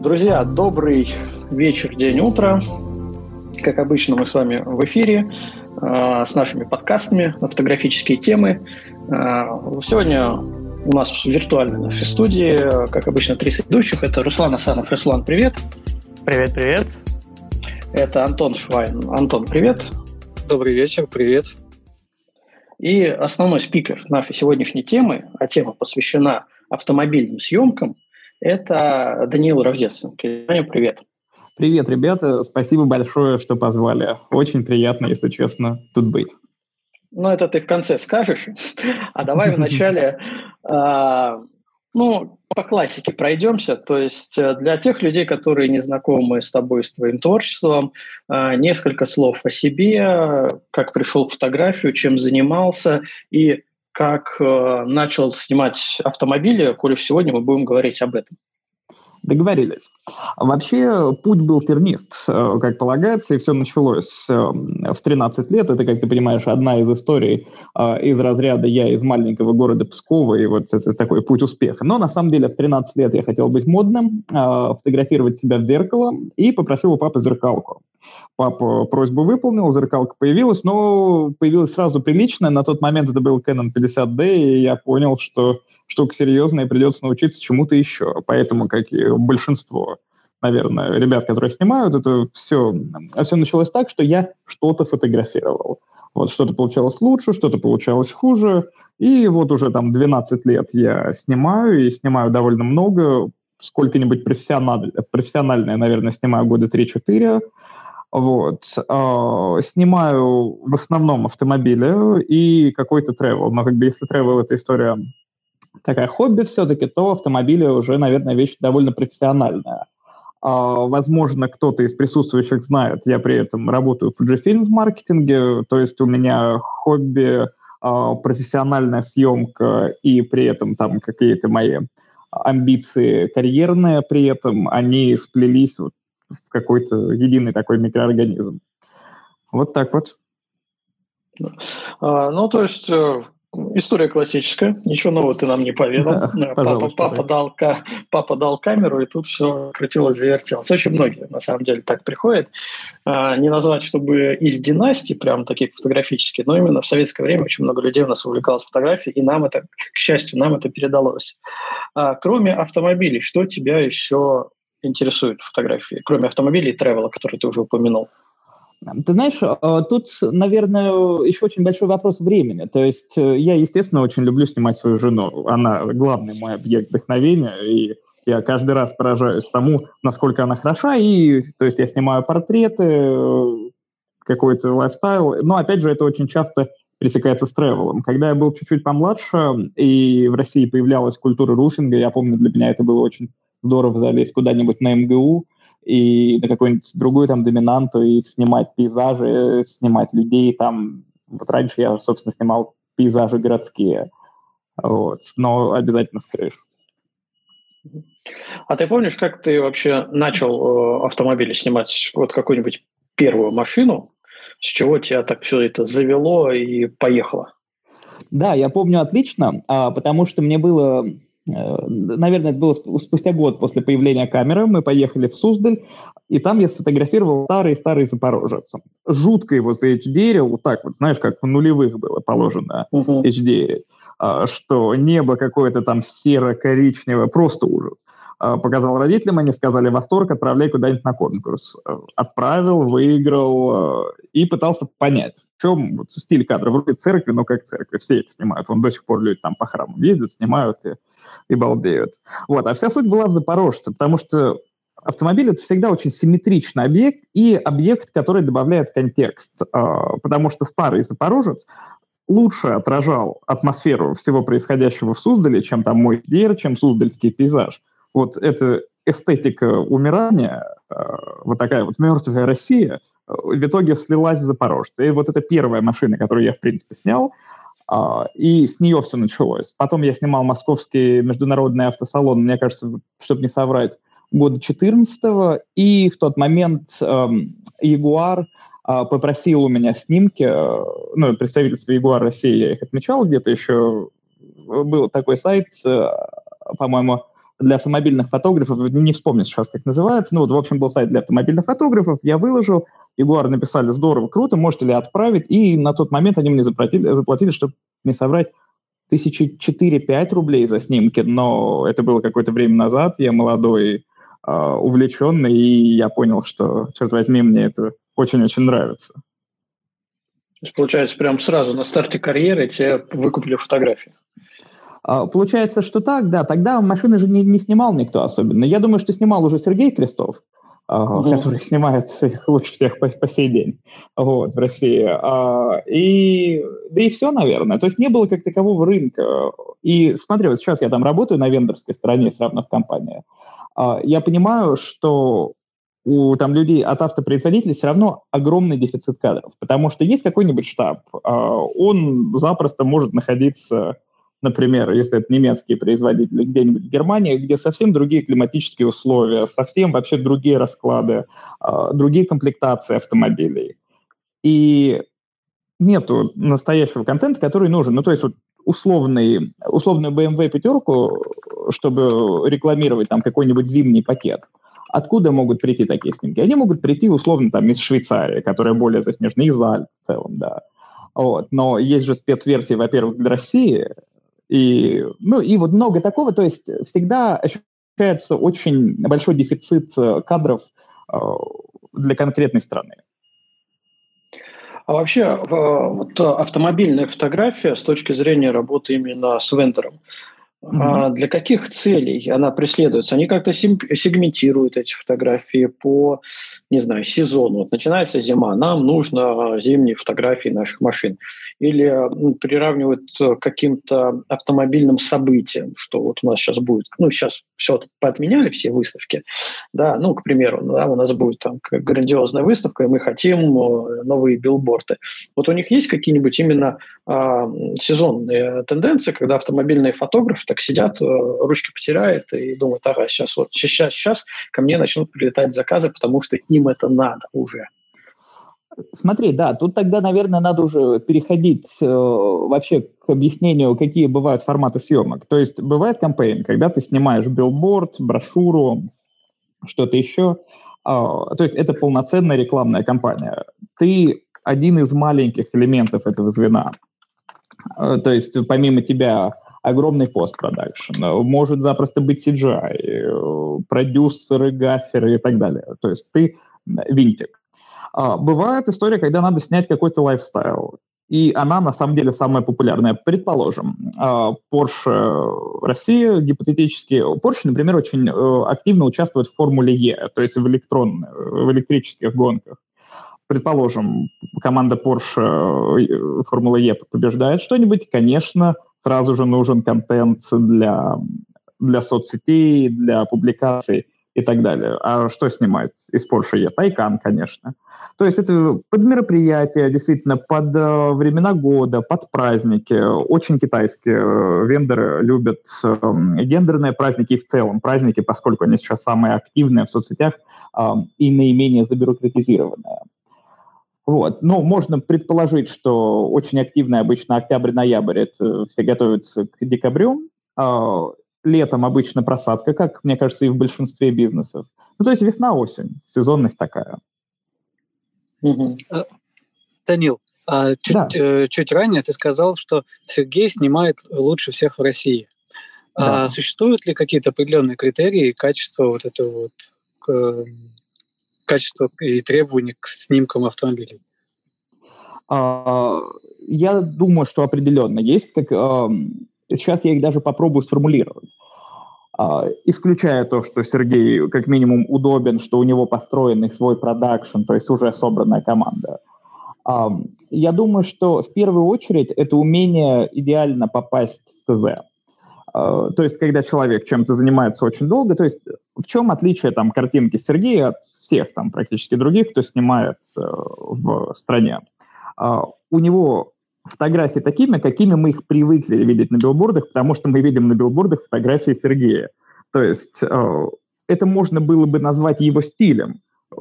Друзья, добрый вечер, день, утро. Как обычно, мы с вами в эфире э, с нашими подкастами на фотографические темы. Э, сегодня у нас в виртуальной нашей студии, как обычно, три ведущих. Это Руслан Асанов. Руслан, привет. Привет, привет. Это Антон Швайн. Антон, привет. Добрый вечер, привет. И основной спикер нашей сегодняшней темы, а тема посвящена автомобильным съемкам, это Даниил Равдецкий. Даня, привет. Привет, ребята. Спасибо большое, что позвали. Очень приятно, если честно, тут быть. Ну, это ты в конце скажешь. А давай вначале, а, ну, по классике пройдемся. То есть э, для тех людей, которые не знакомы с тобой, с твоим творчеством, а, несколько слов о себе, как пришел в фотографию, чем занимался и как э, начал снимать автомобили, коли сегодня мы будем говорить об этом. Договорились. Вообще, путь был тернист, э, как полагается, и все началось э, в 13 лет. Это, как ты понимаешь, одна из историй э, из разряда «я из маленького города Пскова», и вот такой путь успеха. Но на самом деле в 13 лет я хотел быть модным, фотографировать себя в зеркало, и попросил у папы зеркалку. Папа просьбу выполнил, зеркалка появилась, но появилась сразу приличная. На тот момент это был Canon 50D, и я понял, что штука серьезная, и придется научиться чему-то еще. Поэтому, как и большинство, наверное, ребят, которые снимают, это все, все началось так, что я что-то фотографировал. Вот что-то получалось лучше, что-то получалось хуже. И вот уже там 12 лет я снимаю, и снимаю довольно много. Сколько-нибудь профессиональ... профессиональное, наверное, снимаю года 3-4. Вот. Э, снимаю в основном автомобили и какой-то travel. Но как бы если travel — это история такая хобби все-таки, то автомобили уже, наверное, вещь довольно профессиональная. Uh, возможно, кто-то из присутствующих знает, я при этом работаю в Fujifilm в маркетинге, то есть у меня хобби, uh, профессиональная съемка и при этом там какие-то мои амбиции карьерные при этом, они сплелись вот в какой-то единый такой микроорганизм. Вот так вот. А, ну, то есть э, История классическая, ничего нового ты нам не поведал. Да, папа, папа, дал, папа дал камеру, и тут все крутилось, завертелось. Очень многие, на самом деле, так приходят. А, не назвать, чтобы из династий, прям таких фотографических, но именно в советское время очень много людей у нас увлекалось фотографией, и нам это, к счастью, нам это передалось. А, кроме автомобилей, что тебя еще интересует в фотографии? Кроме автомобилей и тревела, который ты уже упомянул. Ты знаешь, а, тут, наверное, еще очень большой вопрос времени. То есть э, я, естественно, очень люблю снимать свою жену. Она главный мой объект вдохновения, и я каждый раз поражаюсь тому, насколько она хороша. И, то есть я снимаю портреты, э, какой-то лайфстайл. Но, опять же, это очень часто пересекается с тревелом. Когда я был чуть-чуть помладше, и в России появлялась культура руфинга, я помню, для меня это было очень здорово залезть куда-нибудь на МГУ, и на какую-нибудь другую там доминанту и снимать пейзажи, снимать людей там. Вот раньше я, собственно, снимал пейзажи городские, вот, но обязательно с крыш. А ты помнишь, как ты вообще начал э, автомобили снимать? Вот какую-нибудь первую машину, с чего тебя так все это завело и поехало? Да, я помню отлично, а, потому что мне было Э, наверное, это было спустя год после появления камеры. Мы поехали в Суздаль, и там я сфотографировал старый-старый Запорожец. Жутко его за HDR, вот так вот, знаешь, как в нулевых было положено uh-huh. HDR, а, что небо какое-то там серо-коричневое, просто ужас. А, показал родителям, они сказали, восторг, отправляй куда-нибудь на конкурс. Отправил, выиграл э, и пытался понять, в чем вот стиль кадра. Вроде церкви, но как церкви, все их снимают. Он до сих пор люди там по храмам ездят, снимают и и балдеют. Вот. А вся суть была в Запорожце, потому что автомобиль — это всегда очень симметричный объект и объект, который добавляет контекст, а, потому что старый Запорожец лучше отражал атмосферу всего происходящего в Суздале, чем там мой дер, чем суздальский пейзаж. Вот эта эстетика умирания, а, вот такая вот мертвая Россия, в итоге слилась в Запорожце. И вот это первая машина, которую я, в принципе, снял, и с нее все началось. Потом я снимал московский международный автосалон, мне кажется, чтобы не соврать, года 14 и в тот момент эм, Ягуар э, попросил у меня снимки, э, ну, представительство Ягуар России, я их отмечал где-то еще, был такой сайт, э, по-моему, для автомобильных фотографов, не вспомню сейчас, как называется, ну вот, в общем, был сайт для автомобильных фотографов, я выложил, Ягуар написали, здорово, круто, можете ли отправить, и на тот момент они мне заплатили, заплатили чтобы не соврать, тысячи четыре-пять рублей за снимки, но это было какое-то время назад, я молодой, э, увлеченный, и я понял, что, черт возьми, мне это очень-очень нравится. То есть, получается, прям сразу на старте карьеры тебе выкупили фотографии? А, получается, что так, да. Тогда машины же не, не снимал никто особенно. Я думаю, что снимал уже Сергей Крестов, угу. который снимает их лучше всех по, по сей день вот, в России. А, и, да и все, наверное. То есть не было как такового рынка. И смотри, вот сейчас я там работаю на вендорской стороне, сравненно в компании. Я понимаю, что у там людей от автопроизводителей все равно огромный дефицит кадров, потому что есть какой-нибудь штаб, он запросто может находиться например, если это немецкие производители, где-нибудь в Германии, где совсем другие климатические условия, совсем вообще другие расклады, э, другие комплектации автомобилей. И нету настоящего контента, который нужен. Ну, то есть вот условный, условную BMW пятерку, чтобы рекламировать там какой-нибудь зимний пакет, откуда могут прийти такие снимки? Они могут прийти условно там из Швейцарии, которая более заснежена, из Альп в целом, да. Вот. Но есть же спецверсии, во-первых, для России, и, ну, и вот много такого, то есть всегда ощущается очень большой дефицит э, кадров э, для конкретной страны. А вообще, э, вот автомобильная фотография с точки зрения работы именно с вендором, Mm-hmm. Для каких целей она преследуется? Они как-то сегментируют эти фотографии по, не знаю, сезону. Вот начинается зима, нам нужно зимние фотографии наших машин. Или ну, приравнивают к каким-то автомобильным событиям, что вот у нас сейчас будет, ну, сейчас все поотменяли, все выставки, да, ну, к примеру, да, у нас будет там грандиозная выставка, и мы хотим э, новые билборды. Вот у них есть какие-нибудь именно э, сезонные тенденции, когда автомобильные фотографы так сидят, э, ручки потеряют и думают, ага, сейчас вот сейчас, сейчас ко мне начнут прилетать заказы, потому что им это надо уже. Смотри, да, тут тогда, наверное, надо уже переходить э, вообще к объяснению, какие бывают форматы съемок. То есть бывает кампейн, когда ты снимаешь билборд, брошюру, что-то еще. Э, то есть это полноценная рекламная кампания. Ты один из маленьких элементов этого звена. Э, то есть помимо тебя огромный постпродакшн, может запросто быть CGI, э, продюсеры, гаферы и так далее. То есть ты винтик. А, бывает история, когда надо снять какой-то lifestyle, и она на самом деле самая популярная. Предположим, а, Porsche Россия, гипотетически, Porsche, например, очень э, активно участвует в Формуле Е, то есть в, электрон, в электрических гонках. Предположим, команда Porsche э, Формула Е побеждает что-нибудь, конечно, сразу же нужен контент для, для соцсетей, для публикаций и так далее. А что снимать из Porsche E? Тайкан, конечно. То есть это под мероприятия, действительно, под э, времена года, под праздники. Очень китайские э, вендоры любят э, гендерные праздники и в целом праздники, поскольку они сейчас самые активные в соцсетях э, и наименее забюрократизированные. Вот. Ну, можно предположить, что очень активно обычно октябрь-ноябрь, это все готовятся к декабрю. А летом обычно просадка, как, мне кажется, и в большинстве бизнесов. Ну, то есть весна-осень, сезонность такая. Угу. Данил, а чуть, да. э, чуть ранее ты сказал, что Сергей снимает лучше всех в России. А да. А существуют ли какие-то определенные критерии качества вот этого вот э, качества и требований к снимкам автомобилей? А, я думаю, что определенно есть. Как, сейчас я их даже попробую сформулировать. А, исключая то, что Сергей как минимум удобен, что у него построенный свой продакшн, то есть уже собранная команда. Я думаю, что в первую очередь это умение идеально попасть в ТЗ. А, то есть, когда человек чем-то занимается очень долго, то есть в чем отличие там картинки Сергея от всех там практически других, кто снимает э, в стране? А, у него фотографии такими, какими мы их привыкли видеть на билбордах, потому что мы видим на билбордах фотографии Сергея. То есть э, это можно было бы назвать его стилем э,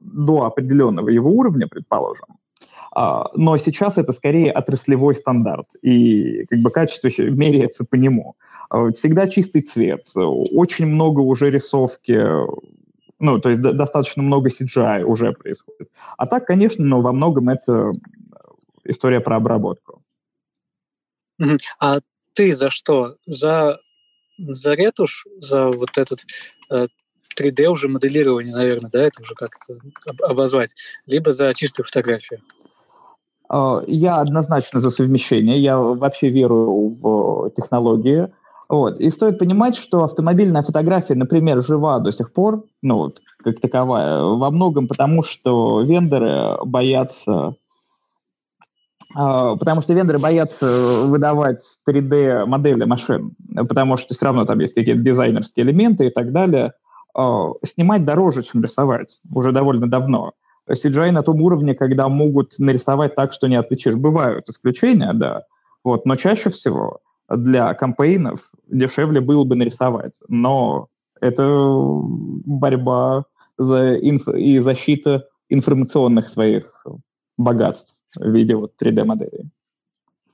до определенного его уровня, предположим. А, но сейчас это скорее отраслевой стандарт, и как бы качество меряется по нему. А, всегда чистый цвет, очень много уже рисовки, ну, то есть достаточно много CGI уже происходит. А так, конечно, но во многом это история про обработку. А ты за что? За, за ретушь, за вот этот э, 3D уже моделирование, наверное, да, это уже как это обозвать, либо за чистую фотографию? А, я однозначно за совмещение. Я вообще верую в технологии. Вот. И стоит понимать, что автомобильная фотография, например, жива до сих пор, ну вот, как таковая, во многом потому, что вендоры боятся а, потому что вендоры боятся выдавать 3D-модели машин, потому что все равно там есть какие-то дизайнерские элементы и так далее. А, снимать дороже, чем рисовать, уже довольно давно. CGI на том уровне, когда могут нарисовать так, что не отличишь. Бывают исключения, да, вот, но чаще всего для кампейнов дешевле было бы нарисовать. Но это борьба за инф... и защита информационных своих богатств в виде вот 3D-моделей.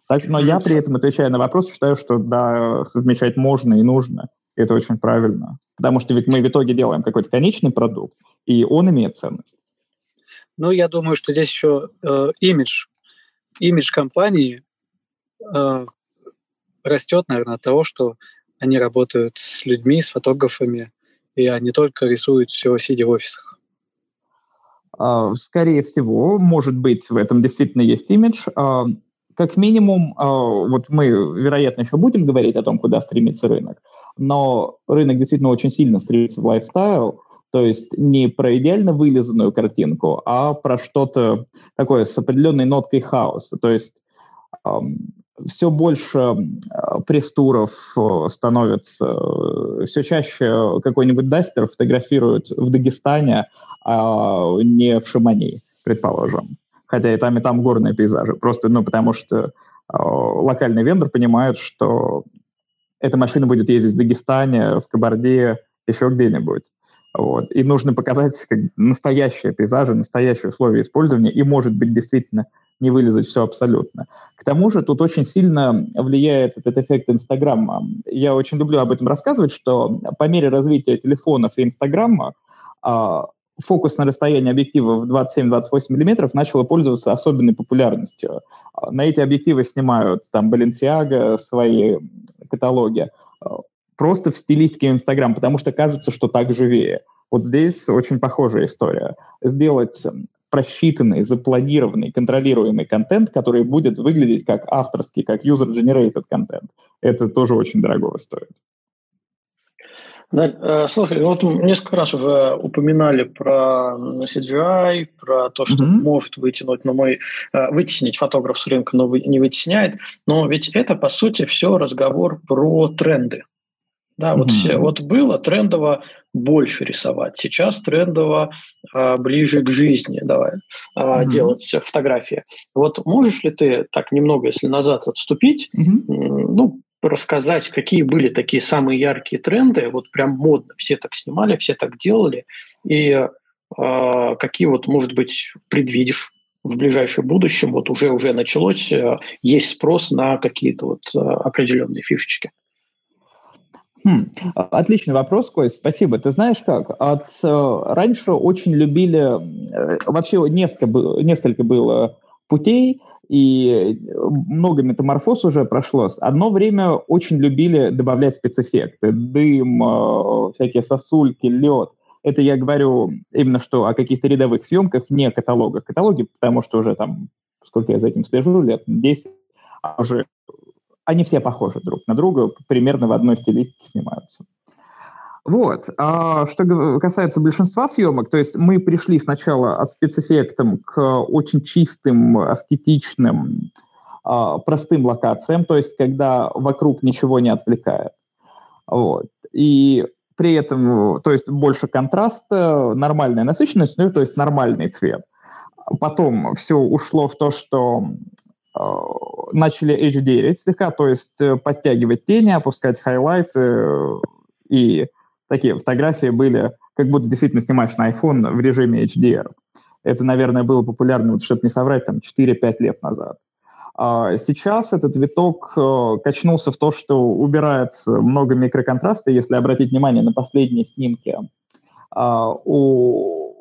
Так, но я при этом, отвечая на вопрос, считаю, что да, совмещать можно и нужно. И это очень правильно. Потому что ведь мы в итоге делаем какой-то конечный продукт, и он имеет ценность. Ну, я думаю, что здесь еще э, имидж, имидж компании э, растет, наверное, от того, что они работают с людьми, с фотографами, и они только рисуют все, сидя в офисах. А, скорее всего, может быть, в этом действительно есть имидж. А, как минимум, а, вот мы, вероятно, еще будем говорить о том, куда стремится рынок, но рынок действительно очень сильно стремится в лайфстайл, то есть не про идеально вылизанную картинку, а про что-то такое с определенной ноткой хаоса. То есть все больше пресс-туров э, становится, э, все чаще какой-нибудь дастер фотографируют в Дагестане, а не в Шамани, предположим. Хотя и там, и там горные пейзажи. Просто, ну, потому что э, локальный вендор понимает, что эта машина будет ездить в Дагестане, в Кабарде, еще где-нибудь. Вот. И нужно показать как настоящие пейзажи, настоящие условия использования, и, может быть, действительно не вылезать все абсолютно. К тому же тут очень сильно влияет этот эффект Инстаграма. Я очень люблю об этом рассказывать, что по мере развития телефонов и Инстаграма а, фокус на расстоянии объектива в 27-28 мм начал пользоваться особенной популярностью. А, на эти объективы снимают там Balenciaga, свои каталоги, а, просто в стилистике Инстаграм, потому что кажется, что так живее. Вот здесь очень похожая история. Сделать просчитанный, запланированный, контролируемый контент, который будет выглядеть как авторский, как user-generated контент. Это тоже очень дорого стоит. Да, э, слушай, вот несколько раз уже упоминали про CGI, про то, что mm-hmm. может вытянуть, но мы э, вытеснить фотограф с рынка, но не вытесняет. Но ведь это, по сути, все разговор про тренды. Да, вот, mm-hmm. все, вот было трендово больше рисовать. Сейчас трендово а, ближе к жизни давай а, mm-hmm. делать фотографии. Вот можешь ли ты так немного, если назад отступить, mm-hmm. ну, рассказать, какие были такие самые яркие тренды, вот прям модно, все так снимали, все так делали, и э, какие вот, может быть, предвидишь в ближайшем будущем, вот уже уже началось, э, есть спрос на какие-то вот э, определенные фишечки. Хм, отличный вопрос, Кой, спасибо. Ты знаешь как? От, э, раньше очень любили, э, вообще несколько, несколько было путей, и много метаморфоз уже прошло. Одно время очень любили добавлять спецэффекты. Дым, э, всякие сосульки, лед. Это я говорю именно что о каких-то рядовых съемках, не каталогах. Каталоги, потому что уже там, сколько я за этим слежу, лет 10, а уже они все похожи друг на друга, примерно в одной стилистике снимаются. Вот. А что касается большинства съемок, то есть мы пришли сначала от спецэффектам к очень чистым, аскетичным, а, простым локациям, то есть когда вокруг ничего не отвлекает. Вот. И при этом, то есть больше контраста, нормальная насыщенность, ну, то есть нормальный цвет. Потом все ушло в то, что начали HDR слегка, то есть э, подтягивать тени, опускать хайлайты э, и такие фотографии были, как будто действительно снимаешь на iPhone в режиме HDR. Это, наверное, было популярно, вот, чтобы не соврать, там 4-5 лет назад. А сейчас этот виток э, качнулся в то, что убирается много микроконтраста. Если обратить внимание на последние снимки а, у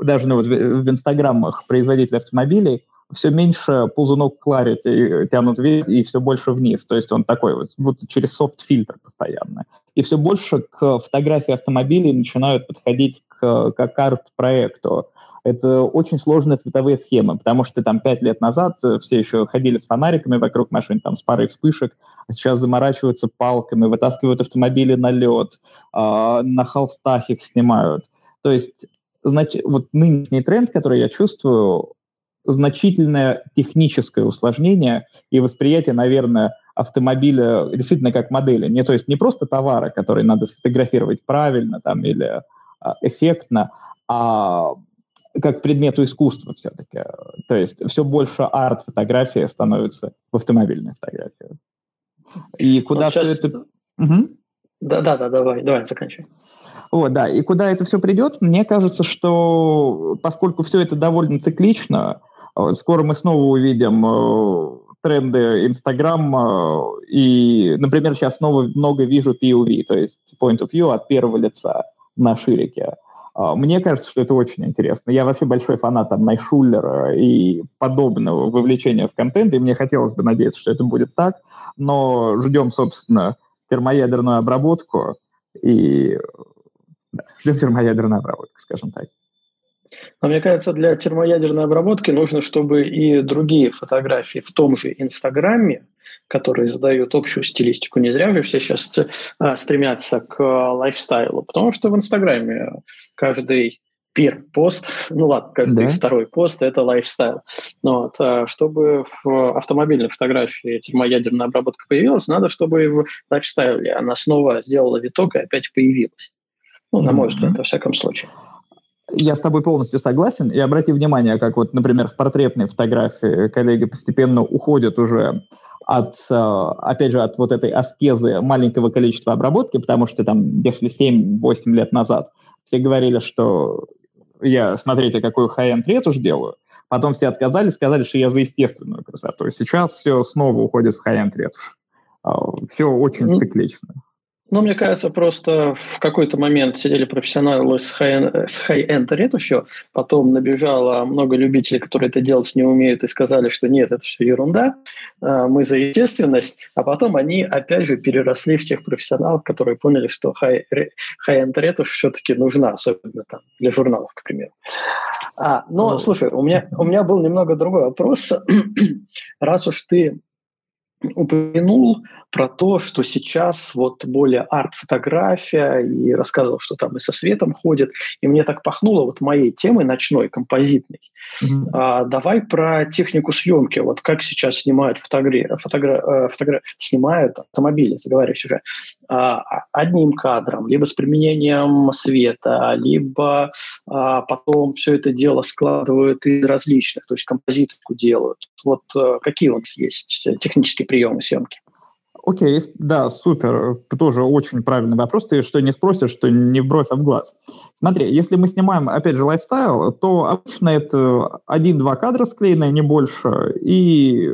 даже ну, вот в инстаграмах производителей автомобилей, все меньше ползунок Clarity тянут вверх и все больше вниз. То есть он такой вот, вот через софт-фильтр постоянно. И все больше к фотографии автомобилей начинают подходить к, к карт-проекту. Это очень сложные цветовые схемы, потому что там пять лет назад все еще ходили с фонариками вокруг машин, там с парой вспышек, а сейчас заморачиваются палками, вытаскивают автомобили на лед, э, на холстах их снимают. То есть значит, вот нынешний тренд, который я чувствую, значительное техническое усложнение и восприятие, наверное, автомобиля действительно как модели. Не, то есть не просто товара, который надо сфотографировать правильно там, или а, эффектно, а как предмету искусства все-таки. То есть все больше арт-фотографии становится в автомобильной фотографии. И куда вот сейчас... все это... Угу. Да-да-да, давай, давай, заканчивай. Вот, да, и куда это все придет, мне кажется, что поскольку все это довольно циклично, скоро мы снова увидим э, тренды Инстаграм, э, и, например, сейчас снова много вижу POV, то есть point of view от первого лица на ширике. А, мне кажется, что это очень интересно. Я вообще большой фанат там Найшулера и подобного вовлечения в контент, и мне хотелось бы надеяться, что это будет так, но ждем, собственно, термоядерную обработку и да, ждем термоядерную обработку, скажем так. Но мне кажется, для термоядерной обработки нужно, чтобы и другие фотографии в том же Инстаграме, которые задают общую стилистику, не зря же все сейчас а, стремятся к а, лайфстайлу, потому что в Инстаграме каждый первый пост, ну ладно, каждый да. второй пост – это лайфстайл. Но вот, а, чтобы в автомобильной фотографии термоядерная обработка появилась, надо, чтобы в лайфстайле она снова сделала виток и опять появилась. Ну, на мой взгляд, во всяком случае. Я с тобой полностью согласен. И обрати внимание, как вот, например, в портретной фотографии коллеги постепенно уходят уже от, э, опять же, от вот этой аскезы маленького количества обработки, потому что там, если 7-8 лет назад все говорили, что я, смотрите, какую high-end ретушь делаю, потом все отказались, сказали, что я за естественную красоту. Сейчас все снова уходит в high-end ретушь. А, все очень циклично. Ну, мне кажется, просто в какой-то момент сидели профессионалы с high-end ретушью, потом набежало много любителей, которые это делать не умеют, и сказали, что нет, это все ерунда, а, мы за естественность, а потом они опять же переросли в тех профессионалов, которые поняли, что high-end ретушь все-таки нужна, особенно там для журналов, к примеру. А, но, ну, слушай, у меня, у меня был немного другой вопрос. Раз уж ты упомянул про то, что сейчас вот более арт-фотография, и рассказывал, что там и со светом ходит, и мне так пахнуло вот моей темой ночной, композитной. Mm-hmm. А, давай про технику съемки, вот как сейчас снимают фотогра... Фотогра... Э, фотогра... снимают автомобили, заговариваюсь уже, а, а, одним кадром, либо с применением света, либо а, потом все это дело складывают из различных, то есть композитку делают. Вот а, какие у нас есть технические приемы съемки? Окей, да, супер. Тоже очень правильный вопрос. Ты что не спросишь, что не в бровь, а в глаз. Смотри, если мы снимаем, опять же, лайфстайл, то обычно это один-два кадра склеенные, не больше, и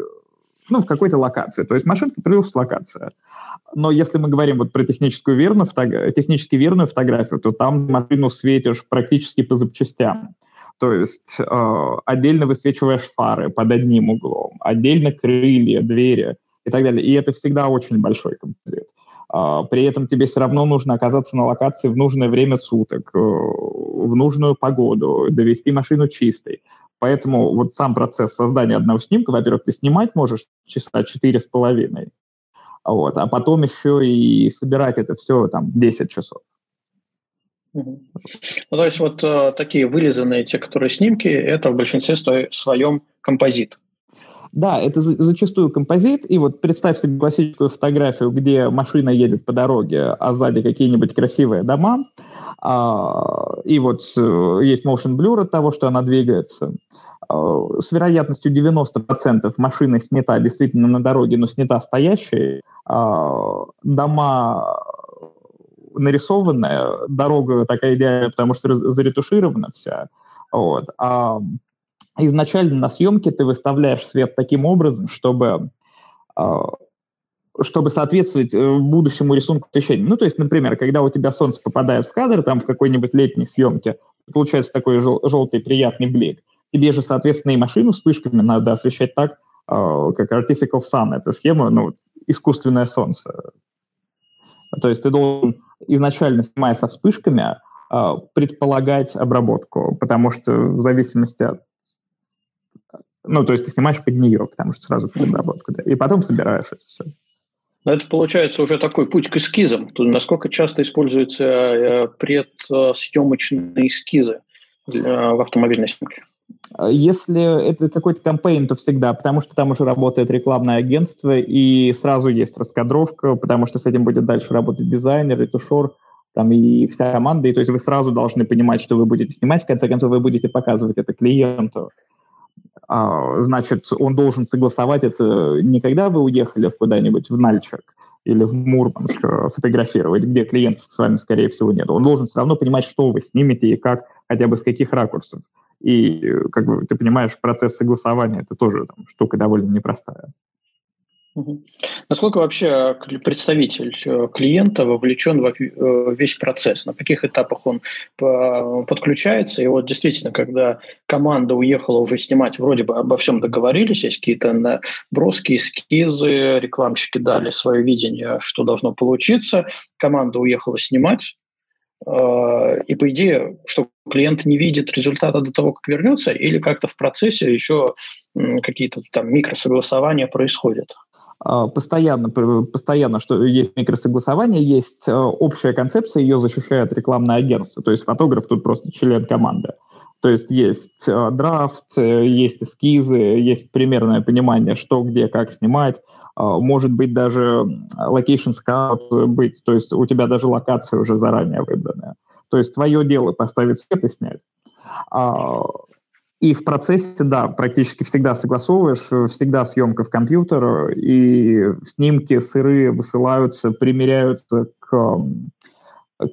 ну, в какой-то локации. То есть машинка плюс локация. Но если мы говорим вот про техническую верную, фото... технически верную фотографию, то там машину светишь практически по запчастям. То есть э, отдельно высвечиваешь фары под одним углом, отдельно крылья, двери и так далее. И это всегда очень большой композит. А, при этом тебе все равно нужно оказаться на локации в нужное время суток, э, в нужную погоду, довести машину чистой. Поэтому вот сам процесс создания одного снимка, во-первых, ты снимать можешь часа четыре с половиной, вот, а потом еще и собирать это все там 10 часов. Ну, то есть вот э, такие вылизанные, те, которые снимки, это в большинстве своем композит. Да, это за, зачастую композит, и вот представь себе классическую фотографию, где машина едет по дороге, а сзади какие-нибудь красивые дома, а, и вот э, есть motion blur от того, что она двигается. А, с вероятностью 90% машина снята действительно на дороге, но снята стоящей. А, дома нарисованная, дорога такая идеальная, потому что заретуширована вся. Вот. А изначально на съемке ты выставляешь свет таким образом, чтобы а, чтобы соответствовать э, будущему рисунку освещения. Ну, то есть, например, когда у тебя солнце попадает в кадр, там в какой-нибудь летней съемке, получается такой жел- желтый приятный блик. Тебе же, соответственно, и машину вспышками надо освещать так, э, как Artificial Sun, эта схема, ну, искусственное солнце. То есть ты должен изначально, снимая со вспышками, э, предполагать обработку, потому что в зависимости от ну, то есть ты снимаешь под нее, потому что сразу под обработку, да, и потом собираешь это все. Но это получается уже такой путь к эскизам. Тут насколько часто используются э, предсъемочные эскизы в автомобильной съемке? Если это какой-то кампейн, то всегда, потому что там уже работает рекламное агентство, и сразу есть раскадровка, потому что с этим будет дальше работать дизайнер, ретушер, там и вся команда, и то есть вы сразу должны понимать, что вы будете снимать, в конце концов вы будете показывать это клиенту. А, значит, он должен согласовать это не когда вы уехали куда-нибудь в Нальчик или в Мурманск э, фотографировать, где клиент с вами, скорее всего, нет. Он должен все равно понимать, что вы снимете и как, хотя бы с каких ракурсов. И, как бы, ты понимаешь, процесс согласования – это тоже там, штука довольно непростая. Насколько вообще представитель э, клиента вовлечен в э, весь процесс? На каких этапах он подключается? И вот действительно, когда команда уехала уже снимать, вроде бы обо всем договорились, есть какие-то наброски, эскизы, рекламщики дали свое видение, что должно получиться, команда уехала снимать, э, и по идее, что клиент не видит результата до того, как вернется, или как-то в процессе еще какие-то там микросогласования происходят? А, постоянно, постоянно, что есть микросогласование, есть а, общая концепция, ее защищает рекламное агентство, то есть фотограф тут просто член команды. То есть есть а, драфт, есть эскизы, есть примерное понимание, что, где, как снимать. Может быть даже location scout быть, то есть у тебя даже локация уже заранее выбранная. То есть твое дело поставить свет и снять. И в процессе, да, практически всегда согласовываешь, всегда съемка в компьютер, и снимки сырые высылаются, примеряются к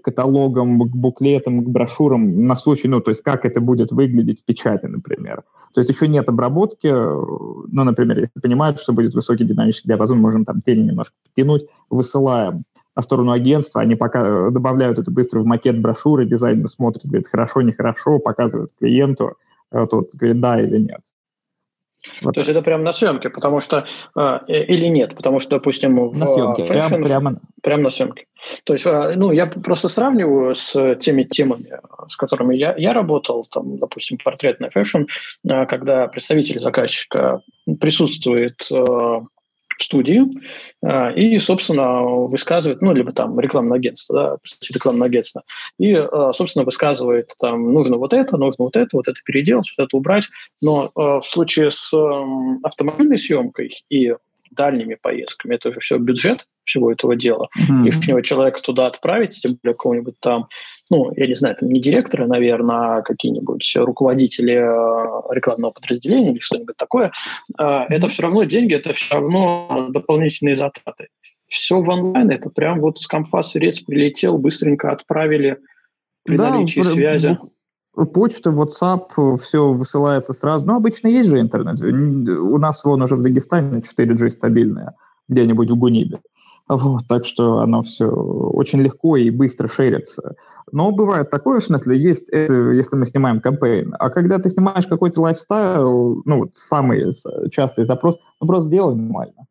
каталогам, к буклетам, к брошюрам на случай, ну, то есть как это будет выглядеть в печати, например. То есть еще нет обработки, ну, например, если понимают, что будет высокий динамический диапазон, можем там тени немножко подтянуть, высылаем на сторону агентства, они пока добавляют это быстро в макет брошюры, дизайнер смотрит, говорит, хорошо, нехорошо, показывают клиенту, тут говорит да или нет. Вот. То есть это прямо на съемке, потому что э, или нет, потому что, допустим, в на съемке, fashion, прямо, прямо... прямо на съемке. То есть, э, ну, я просто сравниваю с теми темами, с которыми я, я работал, там, допустим, портретный fashion, э, когда представитель заказчика присутствует э, в студии э, и, собственно, высказывает, ну, либо там рекламное агентство, да, представитель рекламного агентства, и, э, собственно, высказывает, там, нужно вот это, нужно вот это, вот это переделать, вот это убрать. Но э, в случае с автомобильной съемкой и дальними поездками. Это же все бюджет всего этого дела. Mm-hmm. Лишнего человека туда отправить, тем более какого-нибудь там, ну, я не знаю, там не директора, наверное, а какие-нибудь руководители э, рекламного подразделения или что-нибудь такое, mm-hmm. это все равно деньги, это все равно дополнительные затраты. Все в онлайн, это прям вот с компа средств прилетел, быстренько отправили при да, наличии связи почта, WhatsApp, все высылается сразу. Ну, обычно есть же интернет. У нас вон уже в Дагестане 4G стабильная, где-нибудь в Гунибе. Вот, так что оно все очень легко и быстро шерится. Но бывает такое, в смысле, есть это, если мы снимаем campaign. А когда ты снимаешь какой-то lifestyle, ну, вот самый частый запрос, ну, просто сделай нормально.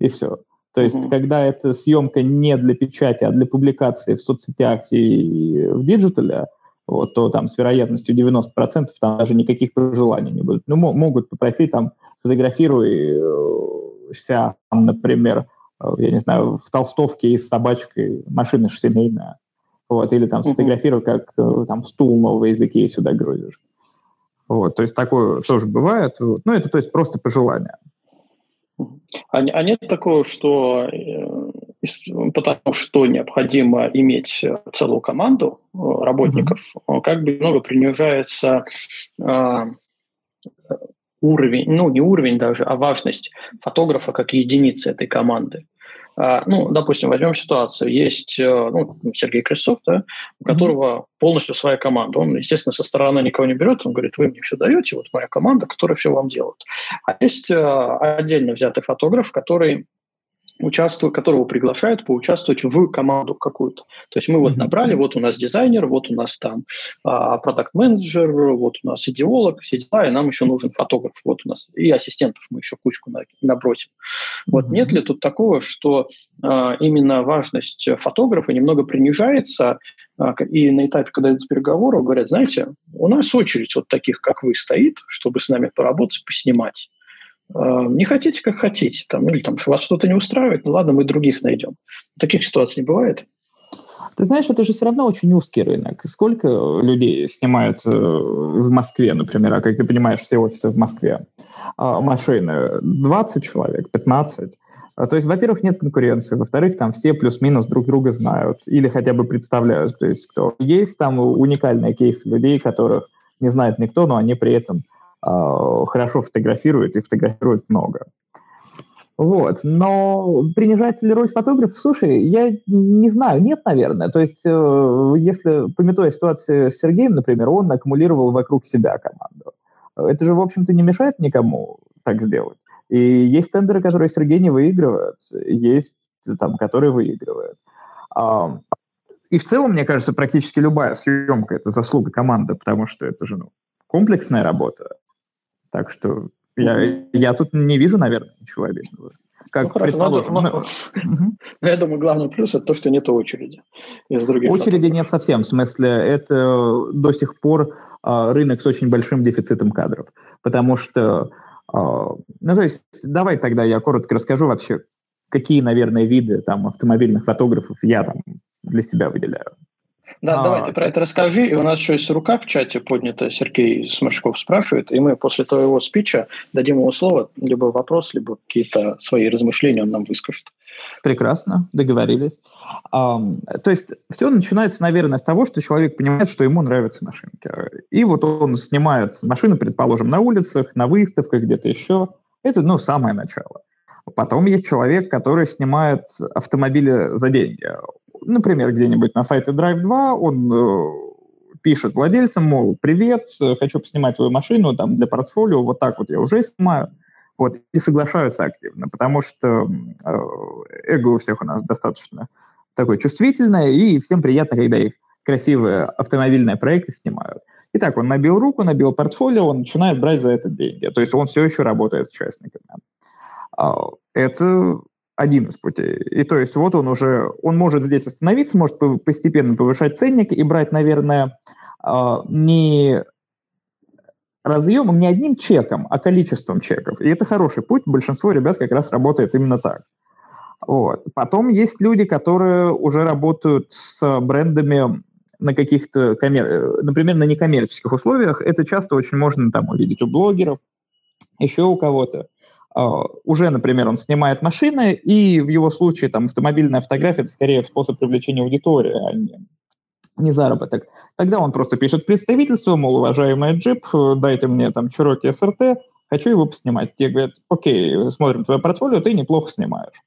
И все. То есть, mm-hmm. когда эта съемка не для печати, а для публикации в соцсетях и в диджитале, вот, то там с вероятностью 90% там даже никаких пожеланий не будет. Ну, могут попросить там фотографируйся, там, например, э, я не знаю, в толстовке и с собачкой, машина же семейная. Вот, или там сфотографируй, как э, там стул новый языке сюда грузишь. Вот, то есть такое тоже бывает. Вот. Ну, это то есть просто пожелание. А, а нет такого, что э, потому что необходимо иметь э, целую команду э, работников, mm-hmm. как бы много принижается э, уровень, ну не уровень даже, а важность фотографа как единицы этой команды. А, ну, допустим, возьмем ситуацию. Есть ну, Сергей Крестов, да, у которого полностью своя команда. Он, естественно, со стороны никого не берет. Он говорит, вы мне все даете, вот моя команда, которая все вам делает. А есть отдельно взятый фотограф, который участвует, которого приглашают поучаствовать в команду какую-то. То есть мы вот набрали, вот у нас дизайнер, вот у нас там а, продакт-менеджер, вот у нас идеолог, все дела, и нам еще нужен фотограф, вот у нас и ассистентов мы еще кучку набросим. Вот нет ли тут такого, что а, именно важность фотографа немного принижается, а, и на этапе, когда идут переговоры, говорят, знаете, у нас очередь вот таких, как вы, стоит, чтобы с нами поработать, поснимать. А, не хотите, как хотите, там, или там, что вас что-то не устраивает, ну ладно, мы других найдем. Таких ситуаций не бывает. Ты знаешь, это же все равно очень узкий рынок. Сколько людей снимают э, в Москве, например, а как ты понимаешь, все офисы в Москве, а, машины 20 человек, 15. А, то есть, во-первых, нет конкуренции, во-вторых, там все плюс-минус друг друга знают или хотя бы представляют, то есть кто. Есть там уникальные кейсы людей, которых не знает никто, но они при этом э, хорошо фотографирует и фотографирует много. Вот. Но принижать ли роль фотографа? Слушай, я не знаю, нет, наверное. То есть, э, если, пометуя ситуацию с Сергеем, например, он аккумулировал вокруг себя команду. Это же, в общем-то, не мешает никому так сделать. И есть тендеры, которые Сергей не выигрывает, есть там, которые выигрывают. И в целом, мне кажется, практически любая съемка – это заслуга команды, потому что это же ну, комплексная работа. Так что я, я тут не вижу, наверное, ничего обидного. Как ну, хорошо, предположим. Надо, ну, ну, я думаю, главный плюс – это то, что нет очереди из других. Очереди нет совсем. В смысле, это до сих пор э, рынок с очень большим дефицитом кадров. Потому что, э, ну, то есть, давай тогда я коротко расскажу вообще, какие, наверное, виды там автомобильных фотографов я там для себя выделяю. Да, а, давай ты про это расскажи. И у нас еще есть рука в чате поднята. Сергей Сморчков спрашивает. И мы после твоего спича дадим ему слово, либо вопрос, либо какие-то свои размышления он нам выскажет. Прекрасно, договорились. Um, то есть все начинается, наверное, с того, что человек понимает, что ему нравятся машинки. И вот он снимает машины, предположим, на улицах, на выставках, где-то еще. Это, ну, самое начало. Потом есть человек, который снимает автомобили за деньги например, где-нибудь на сайте Drive 2, он э, пишет владельцам, мол, привет, хочу поснимать твою машину там для портфолио, вот так вот я уже снимаю. Вот, и соглашаются активно, потому что э, эго у всех у нас достаточно такое чувствительное, и всем приятно, когда их красивые автомобильные проекты снимают. Итак, он набил руку, набил портфолио, он начинает брать за это деньги. То есть он все еще работает с участниками. А, это один из путей. И то есть вот он уже, он может здесь остановиться, может постепенно повышать ценник и брать, наверное, а, не разъемом, не одним чеком, а количеством чеков. И это хороший путь. Большинство ребят как раз работает именно так. Вот. Потом есть люди, которые уже работают с брендами на каких-то, коммер... например, на некоммерческих условиях. Это часто очень можно там увидеть у блогеров, еще у кого-то. А, уже, например, он снимает машины, и в его случае там автомобильная фотография – это скорее способ привлечения аудитории, а не, не заработок. Тогда он просто пишет представительство, мол, уважаемый джип, дайте мне там Cherokee SRT, хочу его поснимать. Те говорят, окей, смотрим твое портфолио, ты неплохо снимаешь.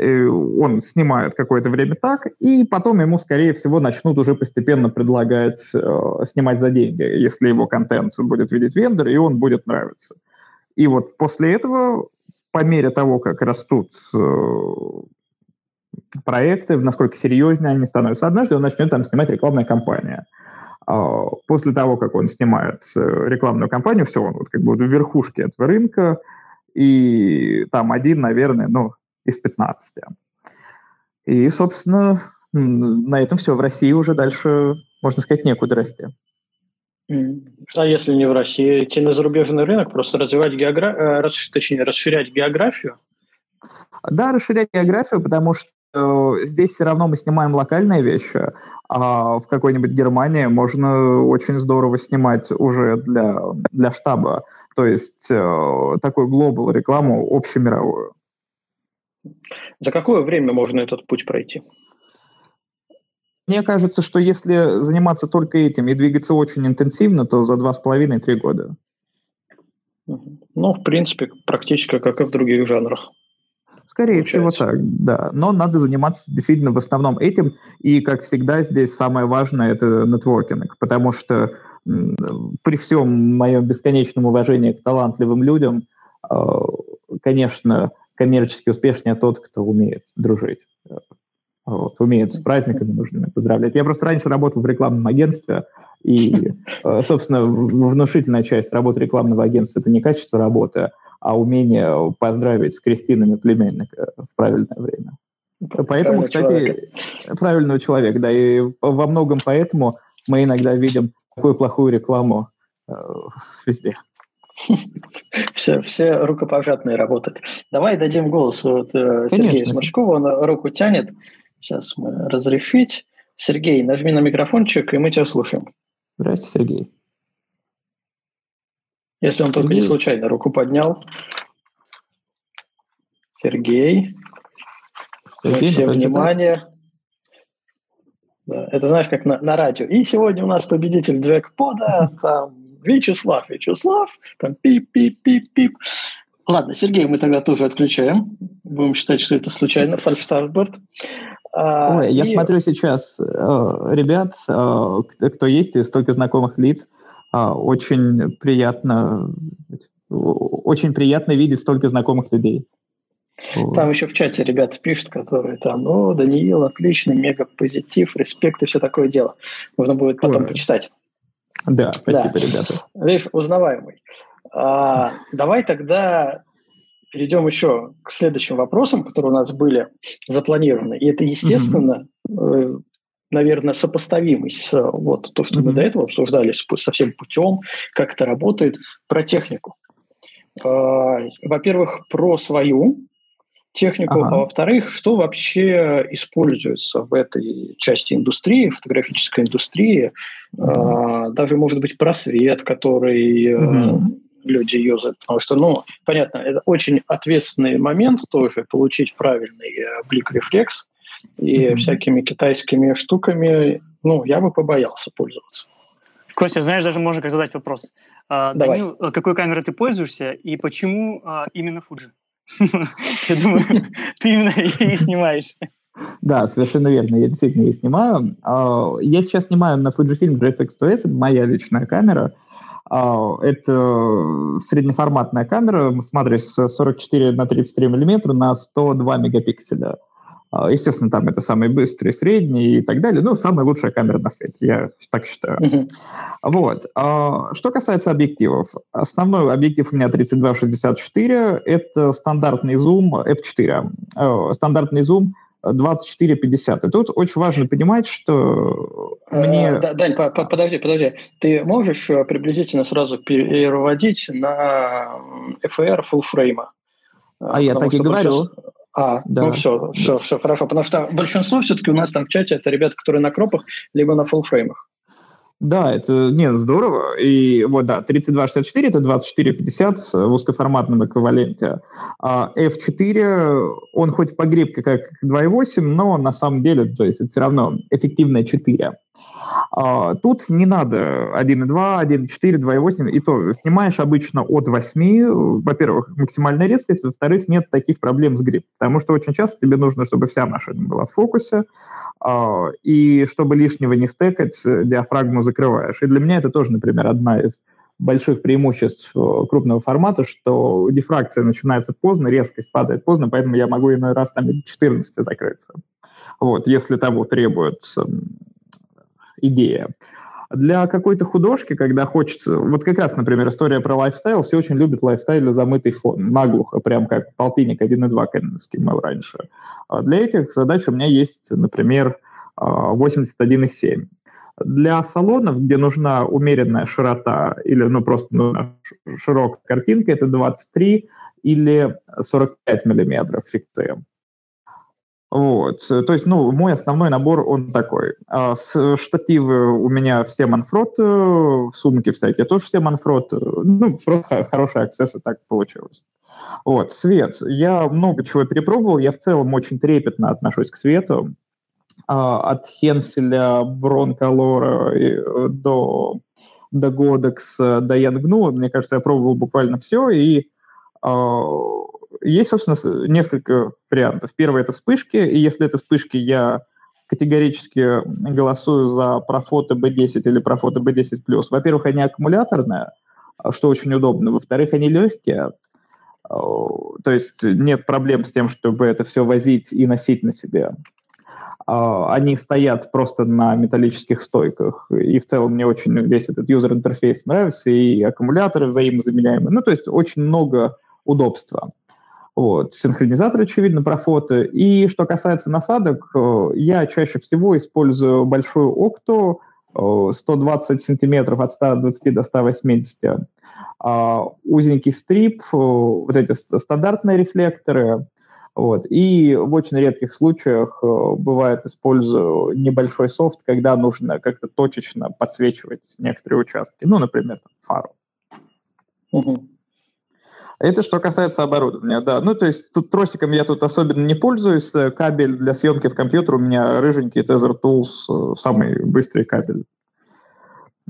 И он снимает какое-то время так, и потом ему, скорее всего, начнут уже постепенно предлагать э, снимать за деньги, если его контент будет видеть вендор, и он будет нравиться. И вот после этого, по мере того, как растут э, проекты, насколько серьезнее они становятся, однажды он начнет там снимать рекламная кампания. А после того, как он снимает э, рекламную кампанию, все, он вот как бы в верхушке этого рынка, и там один, наверное, ну, из 15. И, собственно, на этом все. В России уже дальше, можно сказать, некуда расти. А если не в России, идти на зарубежный рынок, просто развивать географию, э, точнее, расширять географию? Да, расширять географию, потому что э, здесь все равно мы снимаем локальные вещи, а в какой-нибудь Германии можно очень здорово снимать уже для, для штаба, то есть э, такую глобал рекламу общемировую. За какое время можно этот путь пройти? Мне кажется, что если заниматься только этим и двигаться очень интенсивно, то за два с половиной-три года. Ну, в принципе, практически как и в других жанрах. Скорее Получается. всего так, да. Но надо заниматься действительно в основном этим. И, как всегда, здесь самое важное – это нетворкинг, потому что при всем моем бесконечном уважении к талантливым людям, э, конечно, коммерчески успешнее тот, кто умеет дружить. Вот, умеет с праздниками нужно поздравлять. Я просто раньше работал в рекламном агентстве, и, э, собственно, внушительная часть работы рекламного агентства – это не качество работы, а умение поздравить с крестинами племянника в правильное время. Поэтому, кстати, человека. правильного человека, да, и во многом поэтому мы иногда видим такую плохую рекламу э, везде. Все, все рукопожатные работают. Давай дадим голос вот, э, Сергею Сморчкову, он руку тянет. Сейчас мы разрешить. Сергей, нажми на микрофончик, и мы тебя слушаем. Здравствуйте, Сергей. Если он только не случайно руку поднял. Сергей. Сергей все внимание. Да, это знаешь, как на, на радио. И сегодня у нас победитель джекпода, там Вячеслав, Вячеслав, там пип-пип-пип-пип. Ладно, Сергей мы тогда тоже отключаем. Будем считать, что это случайно, фальштартборд. А, Ой, и... я смотрю сейчас, э, ребят, э, кто есть, и столько знакомых лиц, э, очень приятно, очень приятно видеть столько знакомых людей. Там еще в чате ребята пишут, которые там, о, Даниил, отличный, мега позитив, респект и все такое дело. Можно будет потом Ой. почитать. Да, спасибо, да. ребята. Видишь, узнаваемый. А, давай тогда перейдем еще к следующим вопросам, которые у нас были запланированы. И это, естественно, mm-hmm. наверное, сопоставимый с вот то, что mm-hmm. мы до этого обсуждали, со всем путем, как это работает, про технику. А, во-первых, про свою технику, ага. а во-вторых, что вообще используется в этой части индустрии, фотографической индустрии, ага. даже, может быть, просвет, который ага. Люди юзают, потому что, ну, понятно, это очень ответственный момент тоже, получить правильный э, блик-рефлекс, и mm всякими китайскими штуками, ну, я бы побоялся пользоваться. Костя, знаешь, даже можно как задать вопрос. А, Давай. Данил, какой камерой ты пользуешься и почему а, именно Fuji? Я думаю, ты именно и снимаешь. Да, совершенно верно, я действительно ее снимаю. А, я сейчас снимаю на Fujifilm GFX 100S, это моя личная камера. А, это среднеформатная камера с матрицей 44 на 33 мм на 102 мегапикселя. А, естественно, там это самый быстрый, средний и так далее. Ну, самая лучшая камера на свете, я так считаю. Uh-huh. Вот. А, что касается объективов. Основной объектив у меня 32-64. Это стандартный зум F4. А, стандартный зум 24-50. И тут очень важно понимать, что мне... Дань, подожди, подожди. Ты можешь э, приблизительно сразу переводить на FR full frame? А я так и говорю. Сейчас... А, да. ну все, все, все хорошо. Потому что большинство все-таки у нас там в чате это ребята, которые на кропах, либо на фуллфреймах. Да, это не здорово. И вот да, 3264 это 2450 в узкоформатном эквиваленте. А F4, он хоть погреб как 2.8, но на самом деле, то есть это все равно эффективное 4. А, тут не надо 1.2, 1.4, 2.8, и то снимаешь обычно от 8, во-первых, максимальная резкость, во-вторых, нет таких проблем с грипп, потому что очень часто тебе нужно, чтобы вся машина была в фокусе, а, и чтобы лишнего не стекать, диафрагму закрываешь. И для меня это тоже, например, одна из больших преимуществ э, крупного формата, что дифракция начинается поздно, резкость падает поздно, поэтому я могу иной раз там 14 закрыться. Вот, если того требует идея. Для какой-то художки, когда хочется... Вот как раз, например, история про lifestyle. Все очень любят lifestyle замытый фон, наглухо, прям как полтинник 1.2 Кэноновский имел раньше. А для этих задач у меня есть, например, 81.7. А, для салонов, где нужна умеренная широта или ну просто нужна широкая картинка, это 23 или 45 миллиметров фикции. Вот. То есть, ну, мой основной набор, он такой. А с штативы у меня все Манфрот, э, сумки всякие тоже все Манфрот. Ну, просто хорошие аксессы так получилось. Вот, свет. Я много чего перепробовал, я в целом очень трепетно отношусь к свету. А, от Хенселя, Бронколора э, до, до Годекс, до Янгну, мне кажется, я пробовал буквально все, и а, есть, собственно, несколько вариантов. Первый – это вспышки, и если это вспышки, я категорически голосую за Profoto B10 или Profoto B10+. Во-первых, они аккумуляторные, что очень удобно. Во-вторых, они легкие, то есть нет проблем с тем, чтобы это все возить и носить на себе. Они стоят просто на металлических стойках, и в целом мне очень весь этот юзер-интерфейс нравится, и аккумуляторы взаимозаменяемые. Ну, то есть очень много удобства. Вот. Синхронизатор, очевидно, про фото. И что касается насадок, э, я чаще всего использую большую окту, 120 сантиметров от 120 до 180, а узенький стрип, э, вот эти стандартные рефлекторы, вот. И в очень редких случаях э, бывает использую небольшой софт, когда нужно как-то точечно подсвечивать некоторые участки, ну, например, фару. Угу. Это что касается оборудования, да. Ну, то есть тут тросиком я тут особенно не пользуюсь. Кабель для съемки в компьютер у меня рыженький Tether Tools, э, самый быстрый кабель.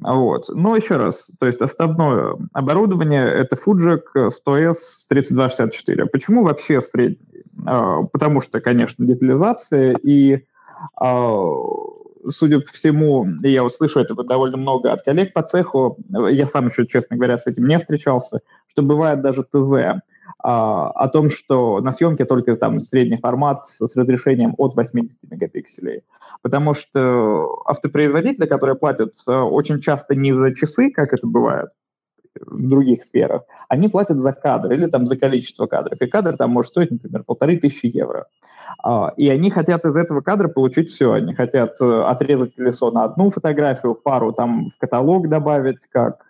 Вот. Но еще раз, то есть основное оборудование – это Fujik 100S 3264. Почему вообще средний? А, потому что, конечно, детализация и а, судя по всему, я услышу этого довольно много от коллег по цеху, я сам еще, честно говоря, с этим не встречался, что бывает даже ТЗ, а, о том, что на съемке только там средний формат с разрешением от 80 мегапикселей. Потому что автопроизводители, которые платят э, очень часто не за часы, как это бывает в других сферах, они платят за кадр или там за количество кадров. И кадр там может стоить, например, полторы тысячи евро. А, и они хотят из этого кадра получить все. Они хотят э, отрезать колесо на одну фотографию, фару там в каталог добавить, как,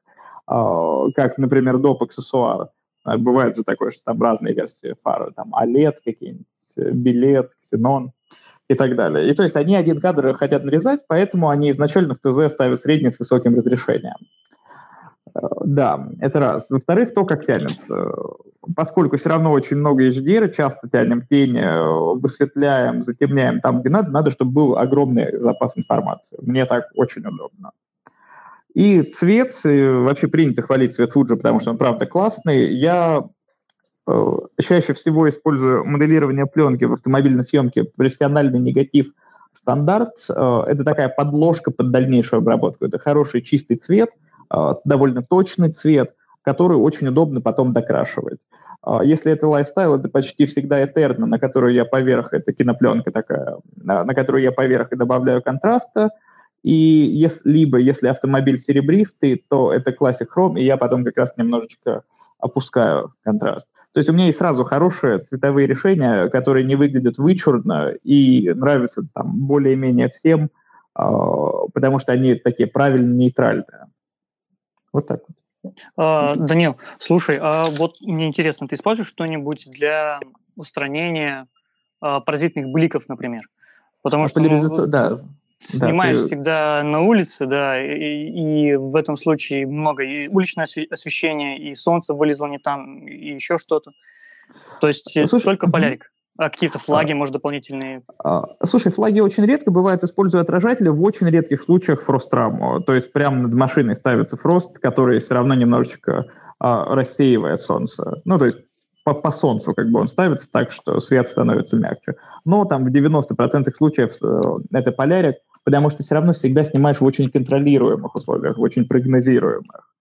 как например, доп. аксессуар. А, бывает же такое, что там разные версии фары, там OLED какие-нибудь, билет, ксенон и так далее. И то есть они один кадр хотят нарезать, поэтому они изначально в ТЗ ставят средний с высоким разрешением. Э, да, это раз. Во-вторых, то, как тянется. Поскольку все равно очень много HDR, часто тянем тени, э, высветляем, затемняем там, где надо, надо, чтобы был огромный запас информации. Мне так очень удобно. И цвет, вообще принято хвалить цвет Fuji, потому что он правда классный. Я э, чаще всего использую моделирование пленки в автомобильной съемке, профессиональный негатив стандарт. Э, это такая подложка под дальнейшую обработку. Это хороший чистый цвет, э, довольно точный цвет, который очень удобно потом докрашивать. Э, если это лайфстайл, это почти всегда этерно, на которую я поверх, это кинопленка такая, на которую я поверх и добавляю контраста, и если, либо если автомобиль серебристый, то это Classic Chrome, и я потом как раз немножечко опускаю контраст. То есть у меня есть сразу хорошие цветовые решения, которые не выглядят вычурно и нравятся там более-менее всем, э, потому что они такие правильно нейтральные. Вот так вот. А, Данил, слушай, а вот мне интересно, ты используешь что-нибудь для устранения а, паразитных бликов, например? Потому а что ну, да, снимаешь да, ты... всегда на улице, да, и, и в этом случае много и уличное освещение, и солнце вылезло не там, и еще что-то. То есть э, Слушай, только полярик. А какие-то флаги, а, может, дополнительные? А, слушай, флаги очень редко бывает, используя отражатели, в очень редких случаях фростраму. То есть прямо над машиной ставится фрост, который все равно немножечко а, рассеивает солнце. Ну, то есть по, по солнцу как бы он ставится так, что свет становится мягче. Но там в 90% случаев э, это полярик, потому что все равно всегда снимаешь в очень контролируемых условиях, в очень прогнозируемых.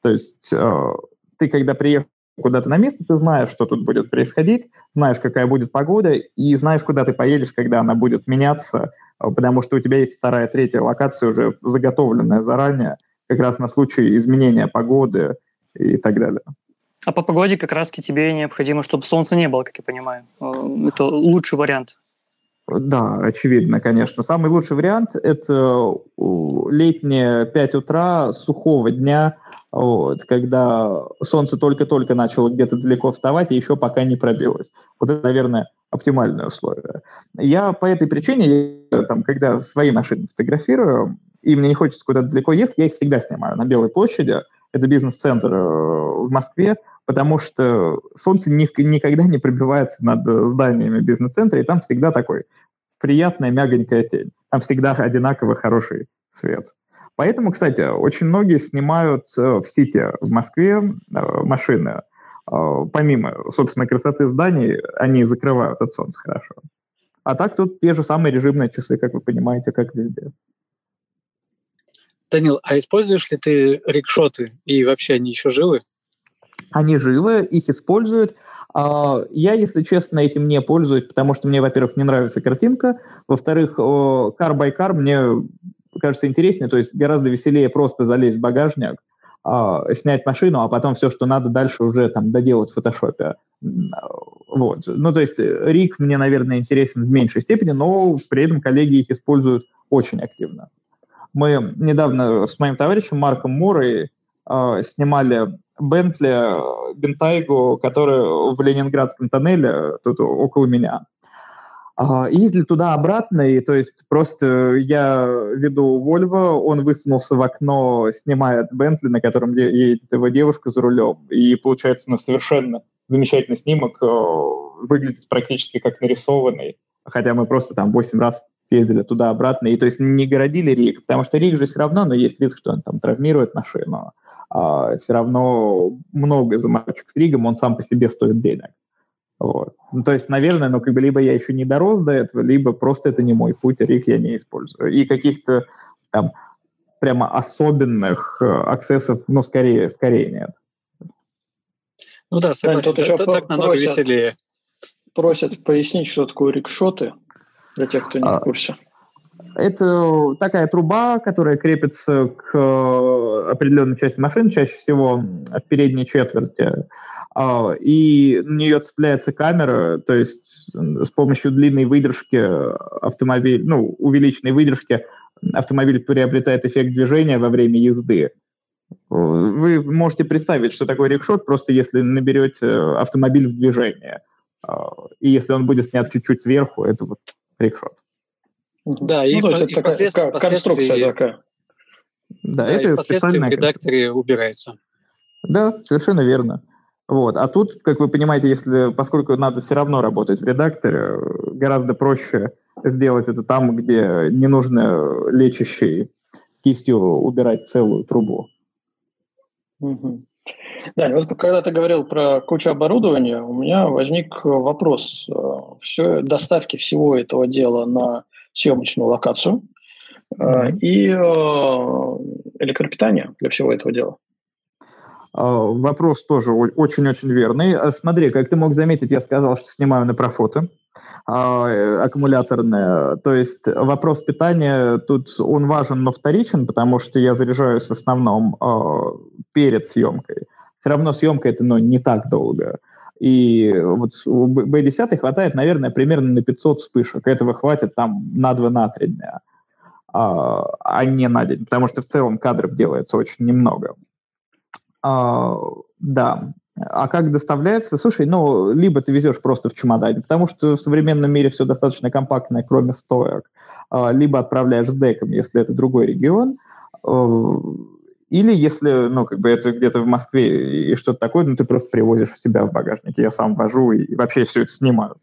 То есть э, ты, когда приехал куда-то на место, ты знаешь, что тут будет происходить, знаешь, какая будет погода, и знаешь, куда ты поедешь, когда она будет меняться, э, потому что у тебя есть вторая, третья локация уже заготовленная заранее, как раз на случай изменения погоды и так далее. А по погоде как раз тебе необходимо, чтобы солнца не было, как я понимаю. Э, это лучший вариант. Да, очевидно, конечно. Самый лучший вариант – это летнее 5 утра сухого дня, вот, когда солнце только-только начало где-то далеко вставать и еще пока не пробилось. Вот это, наверное, оптимальное условие. Я по этой причине, там, когда свои машины фотографирую, и мне не хочется куда-то далеко ехать, я их всегда снимаю на Белой площади. Это бизнес-центр э, в Москве потому что солнце ни, никогда не пробивается над зданиями бизнес-центра, и там всегда такой приятная мягонькая тень. Там всегда одинаково хороший свет. Поэтому, кстати, очень многие снимают э, в Сити, в Москве, э, машины помимо, собственно, красоты зданий, они закрывают от солнца хорошо. А так тут те же самые режимные часы, как вы понимаете, как везде. Данил, а используешь ли ты рикшоты и вообще они еще живы? Они живы, их используют. А, я, если честно, этим не пользуюсь, потому что мне, во-первых, не нравится картинка, во-вторых, car by car мне кажется интереснее, то есть гораздо веселее просто залезть в багажник, а, снять машину, а потом все, что надо, дальше уже там доделать в фотошопе. Вот. Ну, то есть Рик мне, наверное, интересен в меньшей степени, но при этом коллеги их используют очень активно. Мы недавно с моим товарищем Марком Мурой э, снимали Бентли Бентайгу, который в Ленинградском тоннеле, тут около меня. Uh, ездили туда-обратно, и то есть просто я веду Вольво, он высунулся в окно, снимает Бентли, на котором едет его девушка за рулем, и получается ну, совершенно замечательный снимок, uh, выглядит практически как нарисованный, хотя мы просто там 8 раз ездили туда-обратно, и то есть не городили Рик, потому что Рик же все равно, но есть риск, что он там травмирует машину, а все равно много заморочек с Ригом, он сам по себе стоит денег. Вот. Ну, то есть, наверное, ну, как бы либо я еще не дорос до этого, либо просто это не мой путь, Рик я не использую. И каких-то там прямо особенных э, аксессов, ну, скорее, скорее нет. Ну да, согласен, тут еще это так намного просят, веселее. Просят пояснить, что такое рикшоты для тех, кто не а, в курсе. Это такая труба, которая крепится к э, определенной части машины, чаще всего в передней четверти. А, и на нее цепляется камера, то есть с помощью длинной выдержки автомобиль, ну, увеличенной выдержки автомобиль приобретает эффект движения во время езды. Вы можете представить, что такое рикшот, просто если наберете автомобиль в движение. А, и если он будет снят чуть-чуть сверху, это вот рикшот. Да, ну, и, то есть и это такая конструкция такая. Да, да это и впоследствии в редакторе убирается. Да, совершенно верно. Вот. А тут, как вы понимаете, если, поскольку надо все равно работать в редакторе, гораздо проще сделать это там, где не нужно лечащей кистью убирать целую трубу. Угу. Да, вот когда ты говорил про кучу оборудования, у меня возник вопрос. Все, доставки всего этого дела на съемочную локацию mm-hmm. и э, электропитание для всего этого дела. А, вопрос тоже очень-очень верный. А, смотри, как ты мог заметить, я сказал, что снимаю на профото аккумуляторные. То есть вопрос питания тут он важен, но вторичен, потому что я заряжаюсь в основном перед съемкой. Все равно съемка это ну, не так долго. И вот у B10 хватает, наверное, примерно на 500 вспышек. Этого хватит там на 2 на 3 дня, а, а не на день, потому что в целом кадров делается очень немного. А, да. А как доставляется? Слушай, ну, либо ты везешь просто в чемодане, потому что в современном мире все достаточно компактное, кроме стоек, а, либо отправляешь с деком, если это другой регион, а, или если, ну, как бы это где-то в Москве и что-то такое, ну, ты просто привозишь себя в багажнике. Я сам вожу и вообще все это снимаю.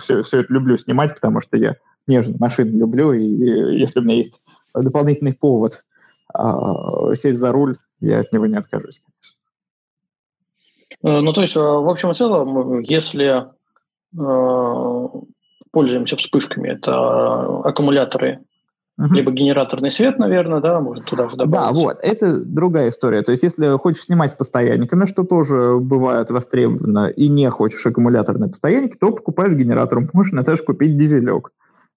Все, все это люблю снимать, потому что я нежно машины люблю, и если у меня есть дополнительный повод а, сесть за руль, я от него не откажусь, э, Ну, то есть, э, в общем и целом, если э, пользуемся вспышками, это аккумуляторы Uh-huh. Либо генераторный свет, наверное, да, может туда же добавить. Да, вот, это другая история. То есть, если хочешь снимать с постоянниками, что тоже бывает востребовано, и не хочешь аккумуляторный постоянник, то покупаешь генератор. Можно даже купить дизелек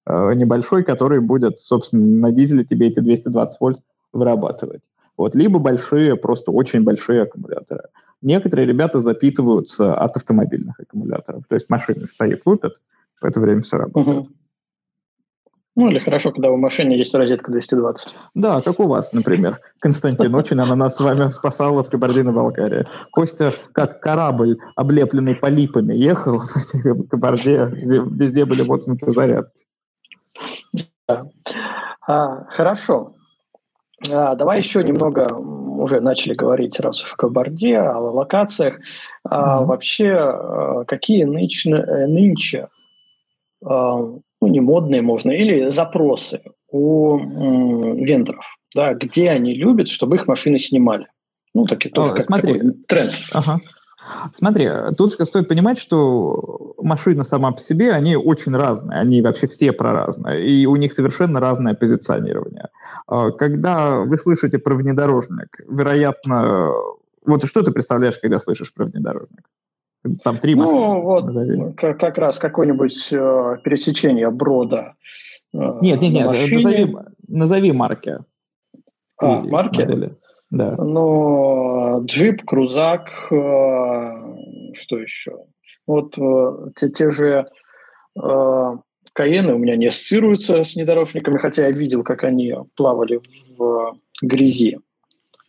э, небольшой, который будет, собственно, на дизеле тебе эти 220 вольт вырабатывать. Вот, либо большие, просто очень большие аккумуляторы. Некоторые ребята запитываются от автомобильных аккумуляторов. То есть машины стоит, лупят, в это время все работает. Uh-huh. Ну, или хорошо, когда в машине есть розетка 220. Да, как у вас, например. Константин, очень она нас с вами спасала в Кабардино-Балкарии. Костя, как корабль, облепленный полипами, ехал в Кабарде, везде были вот зарядки. Да. А, хорошо. А, давай еще немного, уже начали говорить раз в Кабарде, о локациях. А, mm-hmm. Вообще, а, какие нынче, нынче а, ну, не модные можно, или запросы у м, вендоров, да, где они любят, чтобы их машины снимали. Ну, такие тоже О, как смотри. такой тренд. Ага. Смотри, тут стоит понимать, что машины сама по себе, они очень разные, они вообще все про разные, и у них совершенно разное позиционирование. А, когда вы слышите про внедорожник, вероятно, вот что ты представляешь, когда слышишь про внедорожник? Там три машины. Ну, вот как, как раз какое-нибудь э, пересечение брода. Э, нет, нет, нет, назови, назови марки. А, марки? Модели. Да. Ну, джип, крузак, э, что еще? Вот э, те, те же э, Каены у меня не ассоциируются с внедорожниками, хотя я видел, как они плавали в грязи.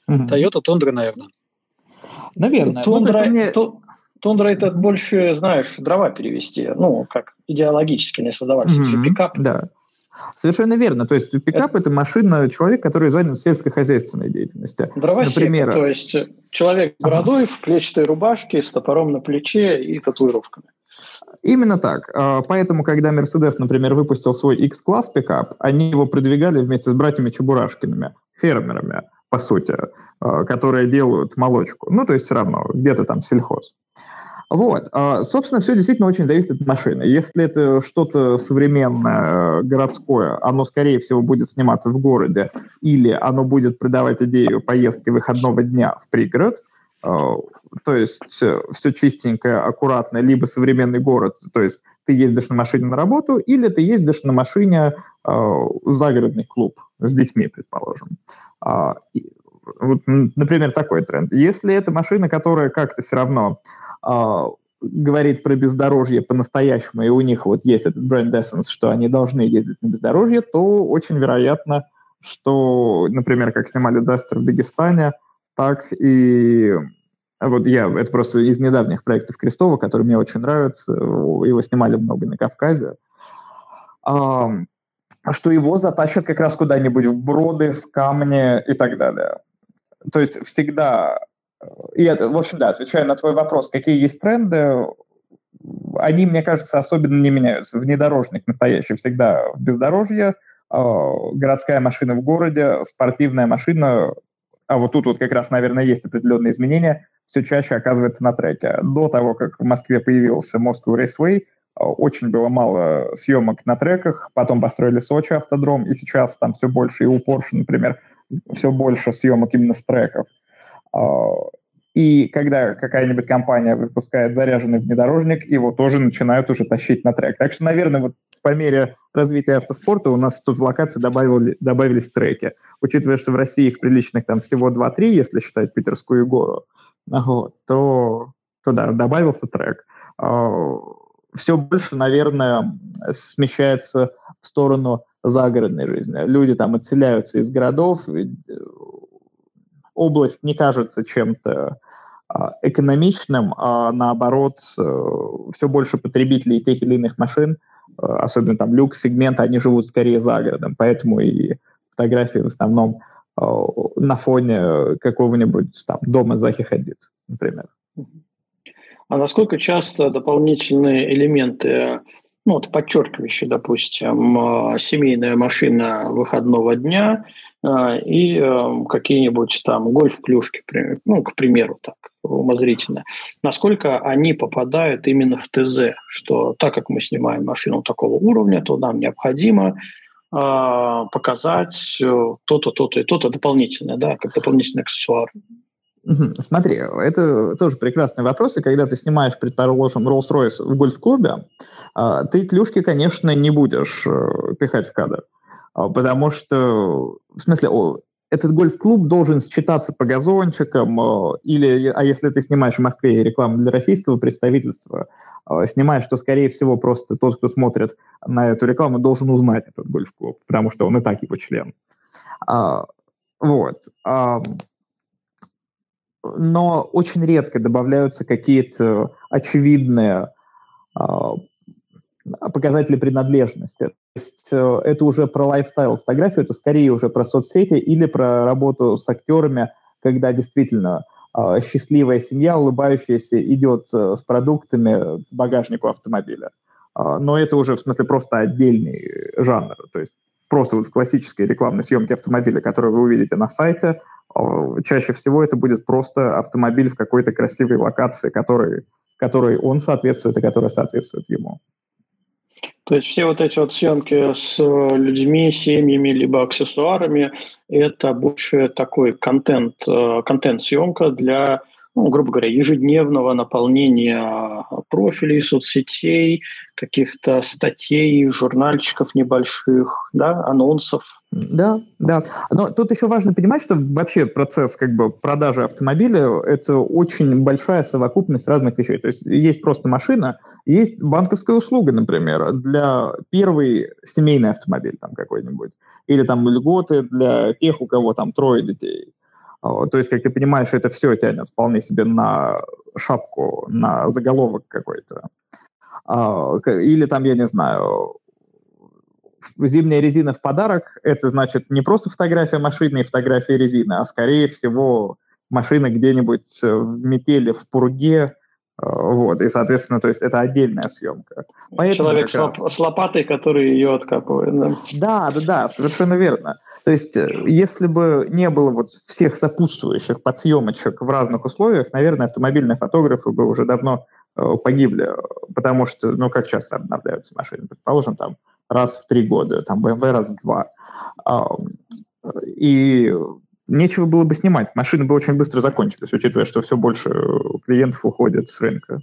Toyota Тундра, наверное. Наверное. Тундра, мне... Тундра это больше, знаешь, дрова перевести, ну, как идеологически не создавались, mm-hmm. это же пикап. Да. Совершенно верно. То есть пикап это, машина человек, который занят в сельскохозяйственной деятельности. Дровосек, Например, то есть человек с бородой, ага. в клетчатой рубашке, с топором на плече и татуировками. Именно так. А, поэтому, когда Mercedes, например, выпустил свой X-класс пикап, они его продвигали вместе с братьями Чебурашкиными, фермерами, по сути, а, которые делают молочку. Ну, то есть все равно, где-то там сельхоз. Вот. А, собственно, все действительно очень зависит от машины. Если это что-то современное, э, городское, оно, скорее всего, будет сниматься в городе, или оно будет продавать идею поездки выходного дня в пригород, э, то есть э, все чистенькое, аккуратно, либо современный город, то есть ты ездишь на машине на работу, или ты ездишь на машине в загородный клуб с детьми, предположим. А, вот, например, такой тренд. Если это машина, которая как-то все равно э, говорит про бездорожье по-настоящему, и у них вот есть этот бренд Essence, что они должны ездить на бездорожье, то очень вероятно, что, например, как снимали Дастер в Дагестане, так и вот я, это просто из недавних проектов Крестова, который мне очень нравится, его снимали много на Кавказе, а, что его затащат как раз куда-нибудь в броды, в камни и так далее. То есть всегда и это, в общем, да, отвечая на твой вопрос, какие есть тренды, они, мне кажется, особенно не меняются. Внедорожник настоящий всегда в бездорожье, а, городская машина в городе, спортивная машина, а вот тут вот как раз, наверное, есть определенные изменения, все чаще оказывается на треке. До того, как в Москве появился Moscow Raceway, а, очень было мало съемок на треках, потом построили Сочи автодром, и сейчас там все больше, и у Porsche, например, все больше съемок именно с треков. А, и когда какая-нибудь компания выпускает заряженный внедорожник, его тоже начинают уже тащить на трек. Так что, наверное, вот по мере развития автоспорта у нас тут в локации добавили, добавились треки. Учитывая, что в России их приличных там всего 2-3, если считать Питерскую гору, вот, то, то да, добавился трек. А, Все больше, наверное, смещается в сторону загородной жизни. Люди там отселяются из городов, область не кажется чем-то а, экономичным, а наоборот, э, все больше потребителей тех или иных машин, э, особенно там люкс-сегмента, они живут скорее за городом, поэтому и фотографии в основном э, на фоне какого-нибудь там дома Захи Хадид, например. А насколько часто дополнительные элементы ну, вот подчеркивающие, допустим, семейная машина выходного дня – а, и эм, какие-нибудь там гольф-клюшки, ну, к примеру, так, умозрительно, насколько они попадают именно в ТЗ, что так как мы снимаем машину такого уровня, то нам необходимо э, показать э, то-то, то-то и то-то дополнительное, да, как дополнительный аксессуар. Смотри, это тоже прекрасный вопрос, и когда ты снимаешь, предположим, Rolls-Royce в гольф-клубе, а, ты клюшки, конечно, не будешь э, пихать в кадр. А, потому что, в смысле, этот гольф-клуб должен считаться по газончикам, а, или, а если ты снимаешь в Москве рекламу для российского представительства, снимаешь, что, скорее всего, просто тот, кто смотрит на эту рекламу, должен узнать этот гольф-клуб, потому что он и так его член. Вот. Но очень редко добавляются какие-то очевидные показатели принадлежности. То есть э, это уже про лайфстайл фотографию, это скорее уже про соцсети или про работу с актерами, когда действительно э, счастливая семья, улыбающаяся, идет э, с продуктами к багажнику автомобиля. Э, но это уже, в смысле, просто отдельный жанр. То есть просто вот в классической рекламной съемке автомобиля, которую вы увидите на сайте, чаще всего это будет просто автомобиль в какой-то красивой локации, который, которой он соответствует и которая соответствует ему. То есть все вот эти вот съемки с людьми, семьями, либо аксессуарами, это больше такой контент, э, контент-съемка для, ну, грубо говоря, ежедневного наполнения профилей, соцсетей, каких-то статей, журнальчиков небольших, да, анонсов – да, да. Но тут еще важно понимать, что вообще процесс как бы продажи автомобиля – это очень большая совокупность разных вещей. То есть есть просто машина, есть банковская услуга, например, для первый семейный автомобиль там какой-нибудь, или там льготы для тех, у кого там трое детей. То есть, как ты понимаешь, это все тянет вполне себе на шапку, на заголовок какой-то. А, или там, я не знаю, зимняя резина в подарок, это значит не просто фотография машины и фотография резины, а скорее всего машина где-нибудь в метели, в пурге, э, вот, и, соответственно, то есть это отдельная съемка. Поэтому Человек с, лоп- с лопатой, который ее откапывает. Да? да, да, да, совершенно верно. То есть, э, если бы не было вот всех сопутствующих подсъемочек в разных условиях, наверное, автомобильные фотографы бы уже давно э, погибли, потому что, ну, как часто обновляются машины, предположим, там раз в три года, там BMW раз в два. И нечего было бы снимать. Машины бы очень быстро закончились, учитывая, что все больше клиентов уходит с рынка.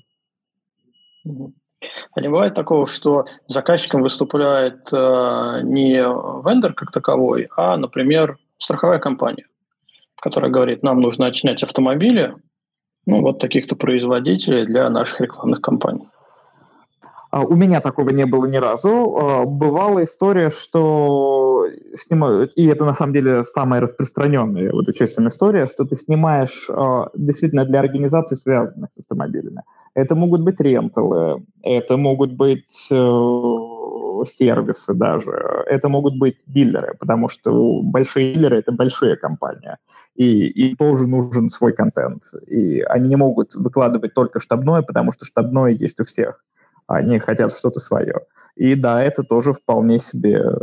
А не бывает такого, что заказчиком выступает э, не вендор как таковой, а, например, страховая компания, которая говорит, нам нужно отснять автомобили, ну, вот таких-то производителей для наших рекламных кампаний. А, у меня такого не было ни разу. А, бывала история, что снимают, и это на самом деле самая распространенная вот общественная история, что ты снимаешь а, действительно для организаций, связанных с автомобилями. Это могут быть ренталы, это могут быть э, сервисы даже, это могут быть дилеры, потому что большие дилеры — это большие компании, и им тоже нужен свой контент. И они не могут выкладывать только штабное, потому что штабное есть у всех они хотят что-то свое. И да, это тоже вполне себе э,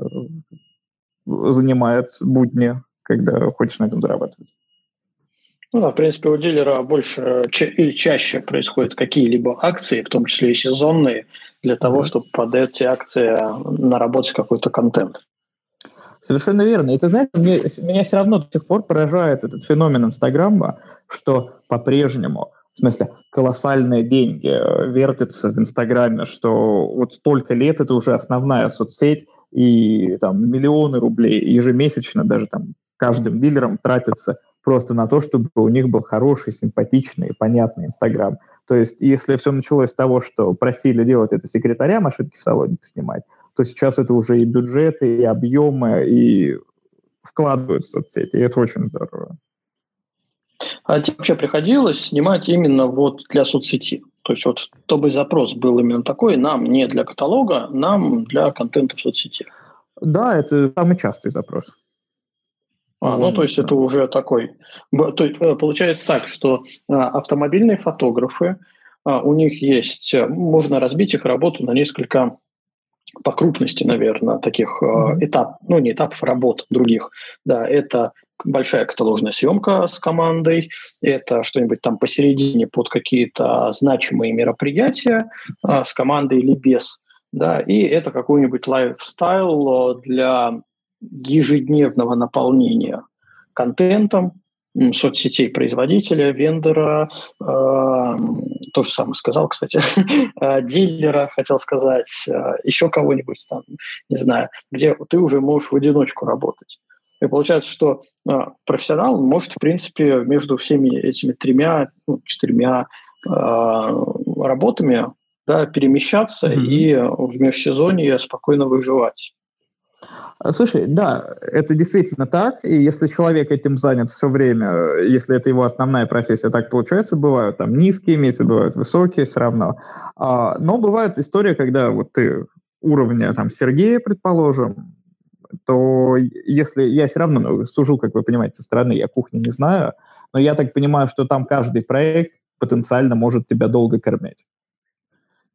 занимает будни, когда хочешь на этом зарабатывать. Ну да, в принципе, у дилера больше или чаще происходят какие-либо акции, в том числе и сезонные, для того, mm чтобы под эти акции наработать какой-то контент. Совершенно верно. И ты знаешь, мне, меня все равно до сих пор поражает этот феномен Инстаграма, что по-прежнему в смысле, колоссальные деньги э, вертятся в Инстаграме, что вот столько лет это уже основная соцсеть, и там миллионы рублей ежемесячно даже там каждым дилером тратятся просто на то, чтобы у них был хороший, симпатичный, понятный Инстаграм. То есть, если все началось с того, что просили делать это секретаря машинки в салоне поснимать, то сейчас это уже и бюджеты, и объемы, и вкладывают в соцсети, и это очень здорово. А тебе вообще приходилось снимать именно вот для соцсети? То есть вот чтобы запрос был именно такой, нам не для каталога, нам для контента в соцсети. Да, это самый частый запрос. А, ну, то есть это уже такой. То есть, э, получается так, что а, автомобильные фотографы, а, у них есть, э, можно разбить их работу на несколько по крупности, наверное, таких mm-hmm. этап, ну не этапов работ других. Да, это большая каталожная съемка с командой, это что-нибудь там посередине под какие-то значимые мероприятия а, с командой или без, да, и это какой-нибудь лайфстайл для ежедневного наполнения контентом, соцсетей производителя, вендора, э, то же самое сказал, кстати, э, дилера, хотел сказать, э, еще кого-нибудь там, не знаю, где ты уже можешь в одиночку работать. И получается, что э, профессионал может, в принципе, между всеми этими тремя, ну, четырьмя э, работами да, перемещаться mm-hmm. и в межсезонье спокойно выживать. А, слушай, да, это действительно так, и если человек этим занят все время, если это его основная профессия, так получается, бывают там низкие месяцы, бывают высокие, все равно. А, но бывает история, когда вот ты уровня там Сергея, предположим, то если я все равно ну, сужу, как вы понимаете, со стороны, я кухни не знаю, но я так понимаю, что там каждый проект потенциально может тебя долго кормить.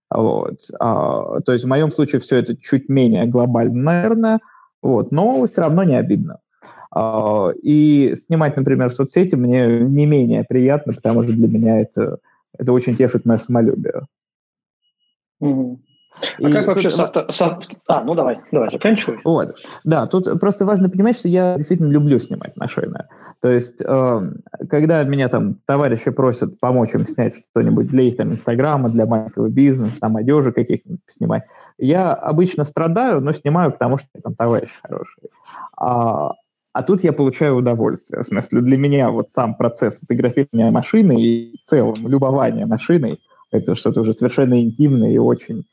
Вот. А, то есть в моем случае все это чуть менее глобально, наверное, вот, но все равно не обидно. А, и снимать, например, соцсети мне не менее приятно, потому что для меня это, это очень тешит мое самолюбие. Угу. А и как вообще с авто... С... А, ну давай, давай, заканчивай. Вот. Да, тут просто важно понимать, что я действительно люблю снимать машины. То есть, э, когда меня там товарищи просят помочь им снять что-нибудь для их там Инстаграма, для маленького бизнеса, там одежи каких-нибудь снимать, я обычно страдаю, но снимаю, потому что там товарищ хороший. А, а тут я получаю удовольствие. В смысле, для меня вот сам процесс фотографирования машины и в целом любования машиной это что-то уже совершенно интимное и очень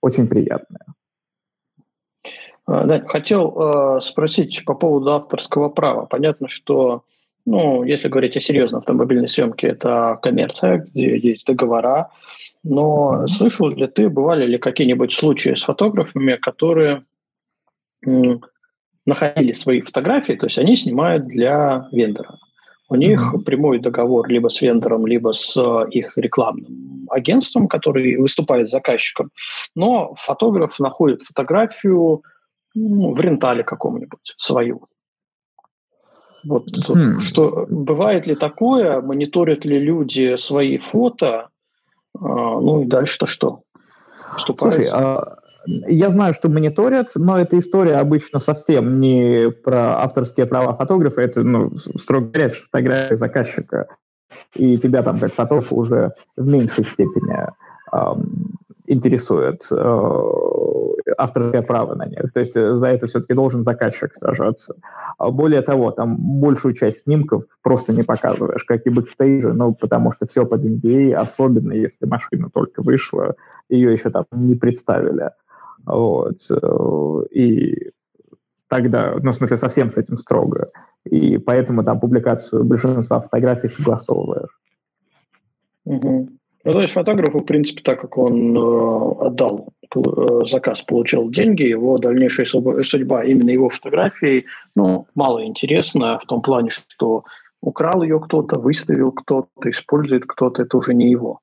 очень приятное. А, да, хотел э, спросить по поводу авторского права. Понятно, что, ну, если говорить о серьезной автомобильной съемке, это коммерция, где есть договора. Но слышал ли ты, бывали ли какие-нибудь случаи с фотографами, которые находили свои фотографии, то есть они снимают для вендора? У них прямой договор либо с вендором, либо с э, их рекламным агентством, который выступает заказчиком. Но фотограф находит фотографию ну, в рентале каком-нибудь свою. Вот mm-hmm. что бывает ли такое, мониторят ли люди свои фото, а, ну и дальше-то что? Слушай, а я знаю, что мониторят, но эта история обычно совсем не про авторские права фотографа, это, ну, строго говоря, фотография заказчика. И тебя там, как фотографа, уже в меньшей степени эм, интересует э, авторское право на них. То есть э, за это все-таки должен заказчик сражаться. А более того, там большую часть снимков просто не показываешь, как и бэкстейджи, ну, потому что все под NDA, особенно если машина только вышла, ее еще там не представили. Вот. Э, и тогда, ну, в смысле, совсем с этим строго. И поэтому там публикацию большинства фотографий согласовываешь. Угу. Ну, то есть фотографу, в принципе, так как он э, отдал э, заказ, получил деньги, его дальнейшая судьба именно его фотографии, ну, мало интересна в том плане, что украл ее кто-то, выставил кто-то, использует кто-то, это уже не его.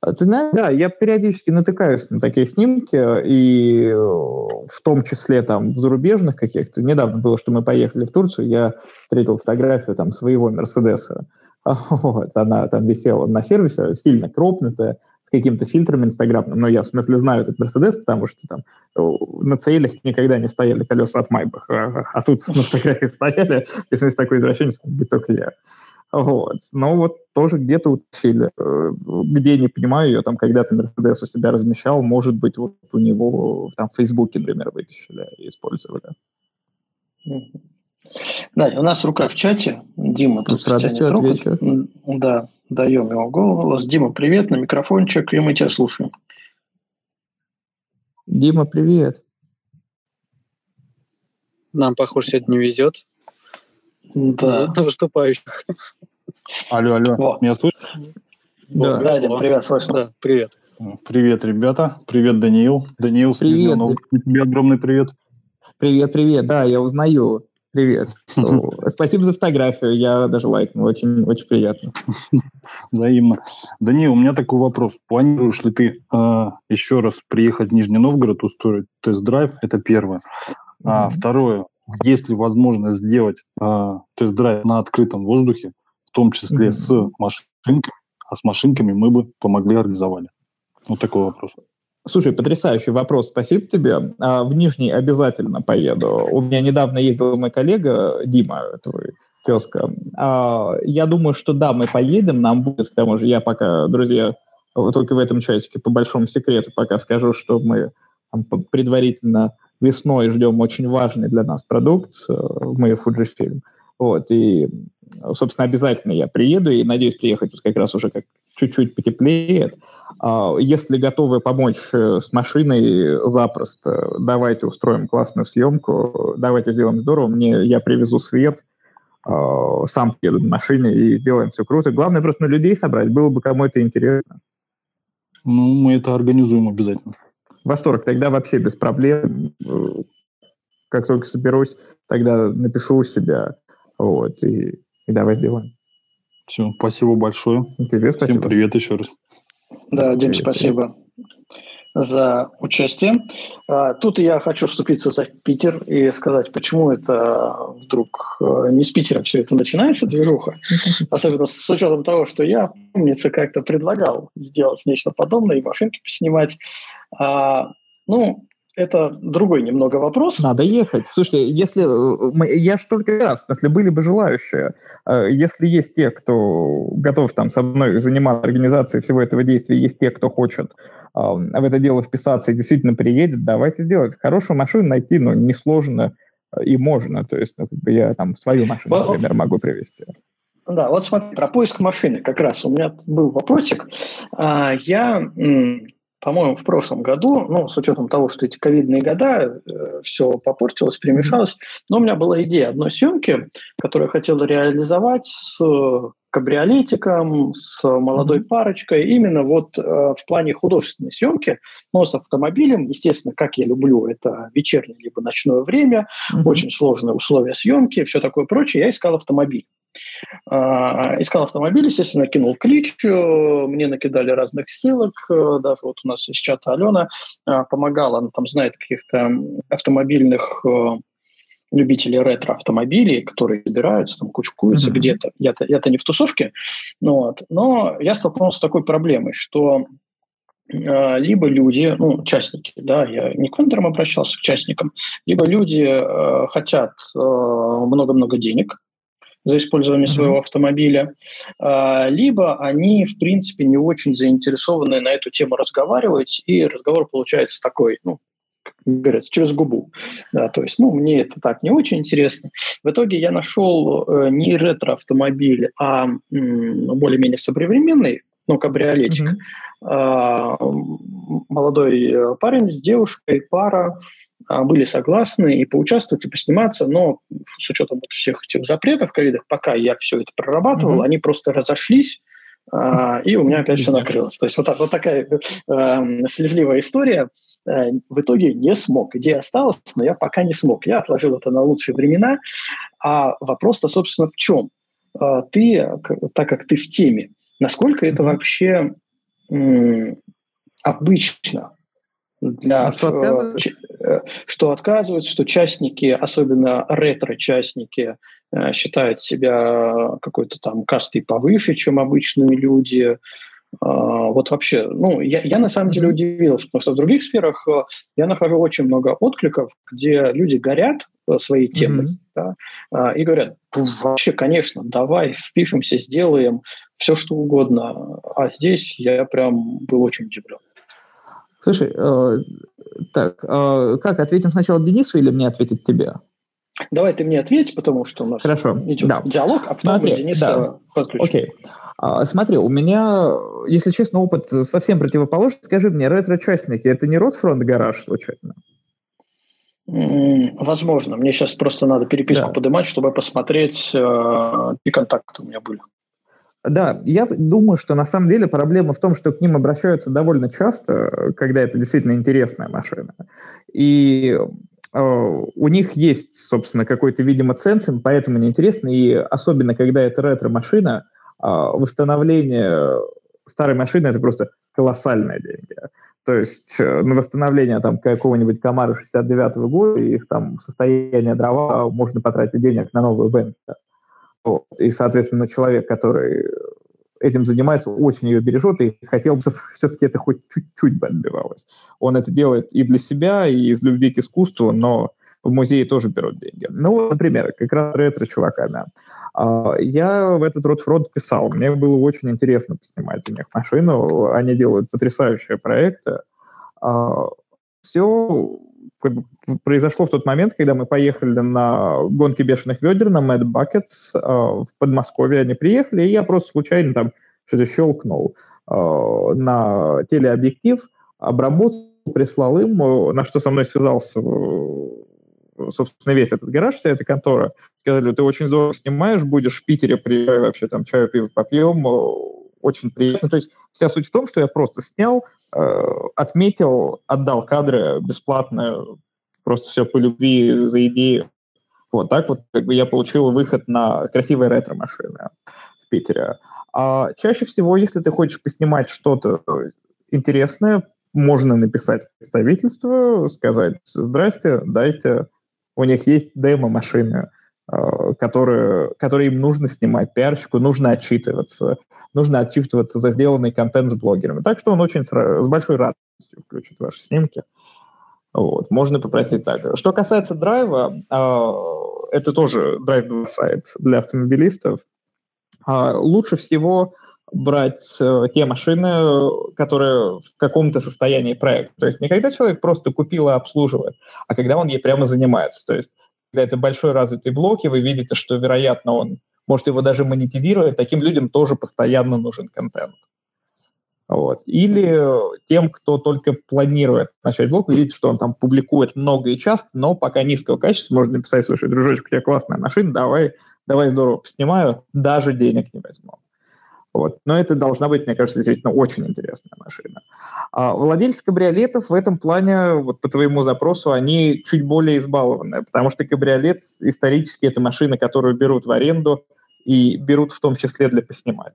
А ты знаешь, да, я периодически натыкаюсь на такие снимки, и э, в том числе там в зарубежных каких-то. Недавно было, что мы поехали в Турцию, я встретил фотографию там своего Мерседеса. Вот, она там висела на сервисе, сильно кропнутая, с каким-то фильтром инстаграмным. Но я, в смысле, знаю этот Мерседес, потому что там э, на целях никогда не стояли колеса от Майбах, а, а тут на фотографии стояли, если такой извращенец, быть только я. Вот. Но вот тоже где-то утащили. Э, где, не понимаю, ее там когда-то Мерседес у себя размещал, может быть, вот у него там в Фейсбуке, например, вытащили и использовали. Да, у нас рука в чате. Дима тут тянет руку. Да, даем его голос. Дима, привет, на микрофончик, и мы тебя слушаем. Дима, привет. Нам, похоже, сегодня не везет. Да. На выступающих. Алло, алло, Во. меня слышишь? Да, да Дим, привет, слышно. Да, привет. Привет, ребята. Привет, Даниил. Даниил, привет. тебе огромный привет. Привет, привет. Да, я узнаю. Привет. Спасибо за фотографию. Я даже лайкнул. Очень, очень приятно. Взаимно. Даниил, у меня такой вопрос. Планируешь ли ты э, еще раз приехать в Нижний Новгород, устроить тест-драйв? Это первое. А второе, есть ли возможность сделать э, тест-драйв на открытом воздухе, в том числе mm-hmm. с машинками, а с машинками мы бы помогли организовали? Вот такой вопрос. Слушай, потрясающий вопрос, спасибо тебе. А, в Нижний обязательно поеду. У меня недавно ездил мой коллега Дима, твой тезка. А, я думаю, что да, мы поедем, нам будет, к тому же, я пока, друзья, только в этом часике по большому секрету пока скажу, что мы там, предварительно весной ждем очень важный для нас продукт, э, мы Fujifilm. Вот, и, собственно, обязательно я приеду, и надеюсь приехать вот как раз уже как чуть-чуть потеплеет. А, если готовы помочь э, с машиной, запросто. Давайте устроим классную съемку, давайте сделаем здорово. Мне, я привезу свет, а, сам еду на машине и сделаем все круто. Главное просто на людей собрать, было бы кому это интересно. Ну, мы это организуем обязательно. Восторг, тогда вообще без проблем. Как только соберусь, тогда напишу у себя. Вот, и, и давай сделаем. Все, спасибо большое. Тебе спасибо. Всем привет еще раз. Да, Дим, привет. спасибо. за участие. А, тут я хочу вступиться за Питер и сказать, почему это вдруг э, не с Питера все это начинается, движуха. Особенно с учетом того, что я, помнится, как-то предлагал сделать нечто подобное и машинки поснимать. А, ну, это другой немного вопрос. Надо ехать. Слушайте, если э, я ж только раз, если были бы желающие, э, если есть те, кто готов там со мной заниматься организацией всего этого действия, есть те, кто хочет в это дело вписаться и действительно приедет, давайте сделать. Хорошую машину найти, ну, несложно э, и можно. То есть, ну, как бы я там свою машину, например, могу привезти. Да, вот смотри, про поиск машины как раз у меня был вопросик. А, я по-моему, в прошлом году, ну, с учетом того, что эти ковидные года, э, все попортилось, перемешалось, но у меня была идея одной съемки, которую я хотел реализовать с кабриолетиком, с молодой парочкой, именно вот э, в плане художественной съемки, но с автомобилем, естественно, как я люблю, это вечернее либо ночное время, mm-hmm. очень сложные условия съемки, все такое прочее, я искал автомобиль. Э, искал автомобиль, естественно, кинул клич, мне накидали разных ссылок, э, даже вот у нас из чата Алена э, помогала, она там знает каких-то автомобильных э, любители ретро-автомобилей, которые собираются, там, кучкуются mm-hmm. где-то. Я-то, я-то не в тусовке, ну, вот. но я столкнулся с такой проблемой, что э, либо люди, ну, частники, да, я не к вендорам обращался, к частникам, либо люди э, хотят э, много-много денег, за использование mm-hmm. своего автомобиля, э, либо они, в принципе, не очень заинтересованы на эту тему разговаривать, и разговор получается такой, ну, говорят, через губу. Да, то есть, ну, мне это так не очень интересно. В итоге я нашел э, не ретро-автомобиль, а м, более-менее современный, ну, кабриолетик. Mm-hmm. А, молодой э, парень с девушкой, пара, а, были согласны и поучаствовать, и посниматься, но с учетом вот всех этих запретов ковида, пока я все это прорабатывал, mm-hmm. они просто разошлись, а, и у меня опять все накрылось. То есть вот, так, вот такая э, слезливая история. Э, в итоге не смог. Идея осталась, но я пока не смог. Я отложил это на лучшие времена. А вопрос-то, собственно, в чем? Э, ты, так как ты в теме, насколько это вообще обычно для а что, э? Что отказывают, что частники, особенно ретро-частники, считают себя какой-то там кастой повыше, чем обычные люди, а, вот вообще, ну, я, я на самом деле удивился, потому что в других сферах э, я нахожу очень много откликов, где люди горят э, своей темой mm-hmm. да, и говорят, вообще, конечно, давай впишемся, сделаем все, что угодно. А здесь я прям был очень удивлен. Слушай, э, так, э, как, ответим сначала Денису или мне ответить тебе? Давай ты мне ответь, потому что у нас Хорошо. идет да. диалог, а потом Смотри, Дениса да. подключим. Окей. А, смотри, у меня, если честно, опыт совсем противоположный. Скажи мне, ретро-частники – это не Ротфронт гараж случайно? Возможно. Мне сейчас просто надо переписку да. поднимать, чтобы посмотреть, э, какие контакты у меня были. Да, я думаю, что на самом деле проблема в том, что к ним обращаются довольно часто, когда это действительно интересная машина. И э, у них есть, собственно, какой-то, видимо, ценз, поэтому неинтересно. И особенно, когда это ретро-машина – а, восстановление старой машины это просто колоссальные деньги. То есть э, на восстановление там какого-нибудь Камара 69 -го года и там состояние дрова можно потратить денег на новую Бентли. Вот. И, соответственно, человек, который этим занимается, очень ее бережет и хотел бы, чтобы все-таки это хоть чуть-чуть бы отбивалось. Он это делает и для себя, и из любви к искусству, но в музее тоже берут деньги. Ну, например, как раз ретро-чуваками. А, я в этот Ротфронт писал. Мне было очень интересно поснимать у них машину. Они делают потрясающие проекты. А, произошло в тот момент, когда мы поехали на гонки бешеных ведер на Mad Buckets в Подмосковье. Они приехали, и я просто случайно там что-то щелкнул а, на телеобъектив, обработал, прислал им, на что со мной связался собственно, весь этот гараж, вся эта контора, сказали, ты очень здорово снимаешь, будешь в Питере, приезжай вообще там чаю, пиво попьем, очень приятно. То есть вся суть в том, что я просто снял, э, отметил, отдал кадры бесплатно, просто все по любви, за идею. Вот так вот как бы я получил выход на красивые ретро-машины в Питере. А чаще всего, если ты хочешь поснимать что-то интересное, можно написать представительство, сказать, здрасте, дайте, у них есть демо-машины, э, которые, которые им нужно снимать, пиарщику нужно отчитываться, нужно отчитываться за сделанный контент с блогерами. Так что он очень с, с большой радостью включит ваши снимки. Вот, можно попросить так. Что касается драйва, э, это тоже драйв сайт для автомобилистов. Э, лучше всего брать э, те машины, которые в каком-то состоянии проекта. То есть не когда человек просто купил и обслуживает, а когда он ей прямо занимается. То есть когда это большой развитый блок, и вы видите, что, вероятно, он может его даже монетизировать, таким людям тоже постоянно нужен контент. Вот. Или тем, кто только планирует начать блог, видите, что он там публикует много и часто, но пока низкого качества, можно написать, слушай, дружочек, у тебя классная машина, давай, давай здорово поснимаю, даже денег не возьму. Вот. Но это должна быть, мне кажется, действительно очень интересная машина. А владельцы кабриолетов в этом плане, вот по твоему запросу, они чуть более избалованные, потому что кабриолет исторически это машина, которую берут в аренду и берут в том числе для поснимать.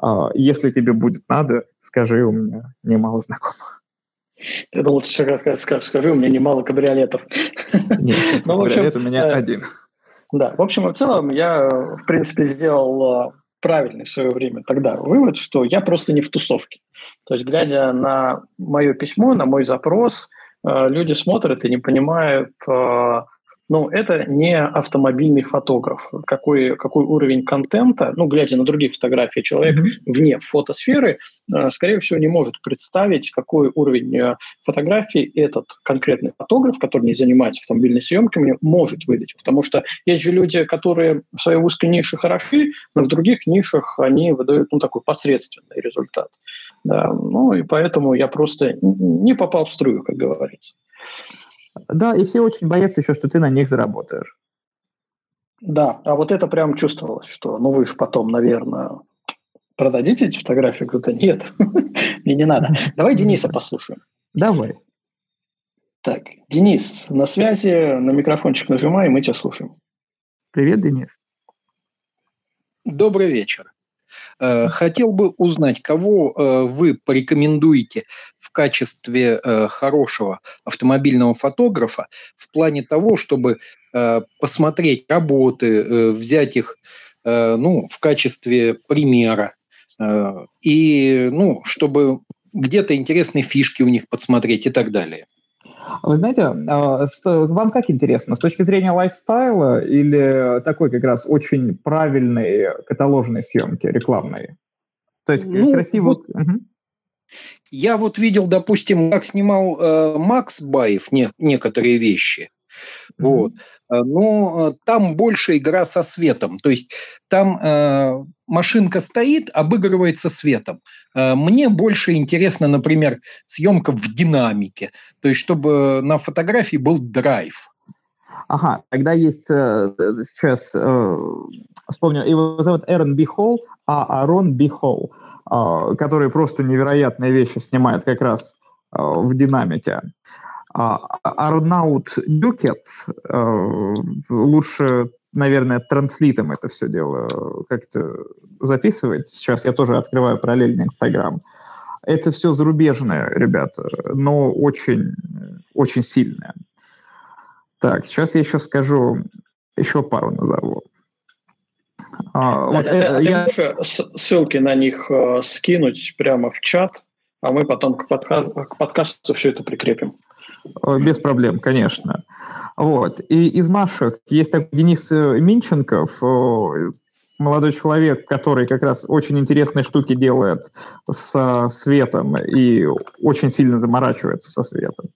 А если тебе будет надо, скажи, у меня немало знакомых. Я думал, ты что скажи, у меня немало кабриолетов. Нет, ну, кабриолет у меня э, один. Да, в общем и в целом я, в принципе, сделал правильный в свое время тогда вывод, что я просто не в тусовке. То есть, глядя на мое письмо, на мой запрос, э, люди смотрят и не понимают, э, ну, это не автомобильный фотограф. Какой, какой уровень контента, ну, глядя на другие фотографии, человек mm-hmm. вне фотосферы, э, скорее всего, не может представить, какой уровень э, фотографии этот конкретный фотограф, который не занимается автомобильной съемками, может выдать. Потому что есть же люди, которые в своей узкой нише хороши, но в других нишах они выдают, ну, такой посредственный результат. Да, ну, и поэтому я просто не попал в струю, как говорится. Да, и все очень боятся еще, что ты на них заработаешь. Да, а вот это прям чувствовалось, что ну вы же потом, наверное, продадите эти фотографии? Я говорю, да нет, мне не надо. Давай Дениса послушаем. Давай. Так, Денис, на связи, на микрофончик нажимай, и мы тебя слушаем. Привет, Денис. Добрый вечер. Э, хотел бы узнать, кого э, вы порекомендуете качестве э, хорошего автомобильного фотографа в плане того, чтобы посмотреть работы, взять их ну, в качестве примера. И, ну, чтобы где-то интересные фишки у них подсмотреть и так далее. Вы знаете, а, вам как интересно, с точки зрения лайфстайла или такой как раз очень правильной каталожной съемки рекламной? То есть ну, красиво... Вот, угу. Я вот видел, допустим, как снимал э, Макс Баев не, некоторые вещи. Mm-hmm. Вот. Э, но э, там больше игра со светом. То есть там э, машинка стоит, обыгрывается светом. Э, мне больше интересно, например, съемка в динамике. То есть чтобы на фотографии был драйв. Ага, тогда есть э, сейчас, э, вспомню, его зовут Эрон Бихол, а Арон Бихол, э, который просто невероятные вещи снимает как раз э, в динамике. А, Арнаут Дюкет, э, лучше, наверное, транслитом это все дело как-то записывать. Сейчас я тоже открываю параллельно Инстаграм. Это все зарубежное, ребята, но очень, очень сильное. Так, сейчас я еще скажу, еще пару назову. А, вот, это, я... можешь ссылки на них э, скинуть прямо в чат, а мы потом к, подка... к подкасту все это прикрепим. Без проблем, конечно. Вот. И из наших есть такой Денис Минченков, молодой человек, который как раз очень интересные штуки делает со светом и очень сильно заморачивается со светом.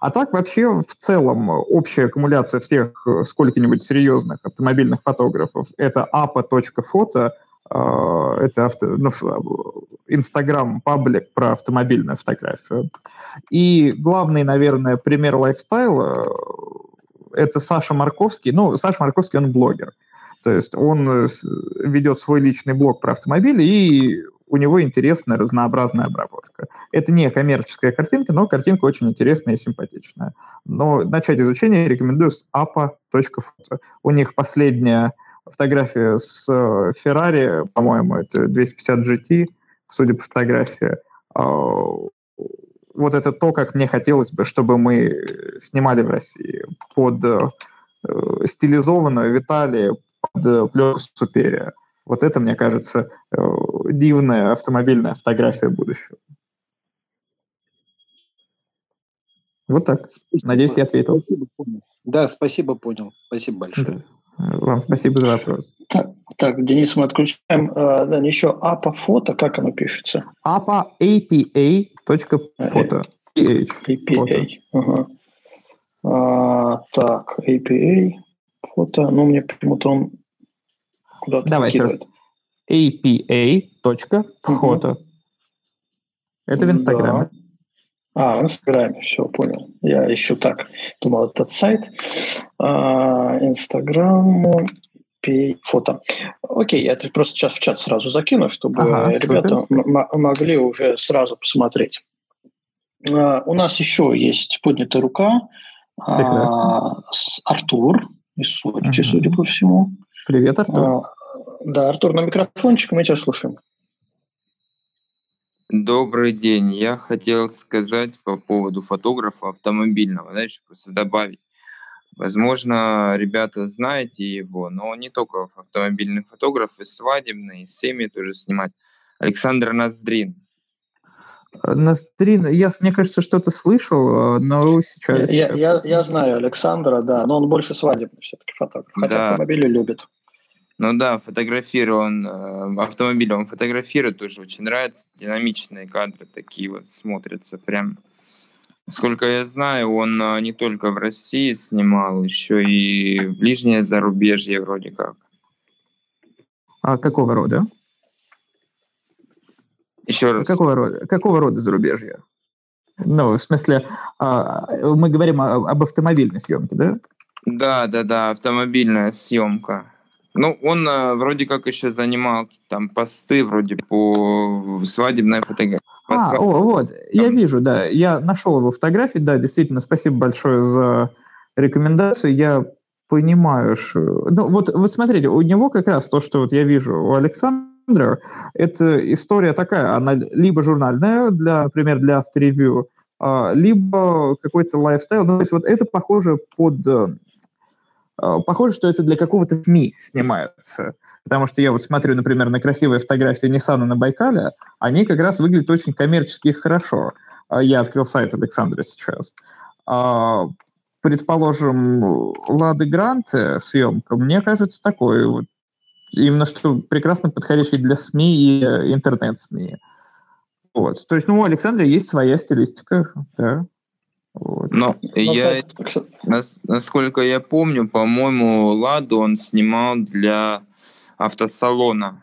А так вообще в целом общая аккумуляция всех сколько-нибудь серьезных автомобильных фотографов – это apa.photo, а, это авто, ну, Инстаграм паблик про автомобильную фотографию. И главный, наверное, пример лайфстайла – это Саша Марковский. Ну, Саша Марковский, он блогер. То есть он э, ведет свой личный блог про автомобили, и у него интересная разнообразная обработка. Это не коммерческая картинка, но картинка очень интересная и симпатичная. Но начать изучение рекомендую с apa.photo. У них последняя фотография с Ferrari, по-моему, это 250 GT, судя по фотографии, а, вот это то, как мне хотелось бы, чтобы мы снимали в России под э, стилизованную Виталия, под э, пленку Суперия. Вот это, мне кажется, э, дивная автомобильная фотография будущего. Вот так. Спасибо. Надеюсь, я ответил. Спасибо, понял. Да, спасибо, понял. Спасибо большое. Да. Вам спасибо за вопрос. Так, так Денис, мы отключаем. Э, да, еще APA фото, как оно пишется? APA, apa.photo. APA. Ага. А, так, APA, фото. Ну, мне почему-то он куда-то Давай выкидывает. apa.photo. Угу. Это в Инстаграме. Да. А, в Инстаграме, все, понял. Я еще так думал, этот сайт. А, Инстаграм, фото. Окей, я это просто сейчас в чат сразу закину, чтобы ага, ребята могли уже сразу посмотреть. А, у нас еще есть поднятая рука. А, Артур из Сочи, угу. судя по всему. Привет, Артур. А, да, Артур, на микрофончик, мы тебя слушаем. Добрый день. Я хотел сказать по поводу фотографа автомобильного, знаешь, просто добавить. Возможно, ребята знаете его, но не только автомобильный фотограф, и свадебный, и семьи тоже снимать. Александр Ноздрин. Ноздрин, я, мне кажется, что-то слышал, э, но сейчас... Я, я, я знаю Александра, да, но он больше свадебный все-таки фотограф, хотя да. автомобили любит. Ну да, фотографирую он, э, автомобиль он фотографирует, тоже очень нравится. Динамичные кадры такие вот смотрятся прям. Сколько я знаю, он э, не только в России снимал, еще и в ближнее зарубежье вроде как. А какого рода? Еще раз. Какого рода, какого рода зарубежье? Ну, в смысле, а, мы говорим об автомобильной съемке, да? Да, да, да, автомобильная съемка. Ну, он а, вроде как еще занимал там посты вроде по свадебной фотографии. А, свадеб... о, вот, я вижу, да. Я нашел его фотографии, да, действительно, спасибо большое за рекомендацию. Я понимаю, что... Ну, вот, вот смотрите, у него как раз то, что вот я вижу у Александра, это история такая, она либо журнальная, для, например, для авторевью, а, либо какой-то лайфстайл. Ну, то есть вот это похоже под э, Э, похоже, что это для какого-то СМИ снимается. Потому что я вот смотрю, например, на красивые фотографии Nissan на Байкале, они как раз выглядят очень коммерчески хорошо. Э, я открыл сайт Александра сейчас. А, предположим, Лады Гранты съемка, мне кажется, такой вот, именно что прекрасно подходящий для СМИ и э, интернет-СМИ. Вот. То есть, ну, у Александра есть своя стилистика, да. Вот. Но ну, я, насколько я помню, по-моему, Ладу он снимал для автосалона.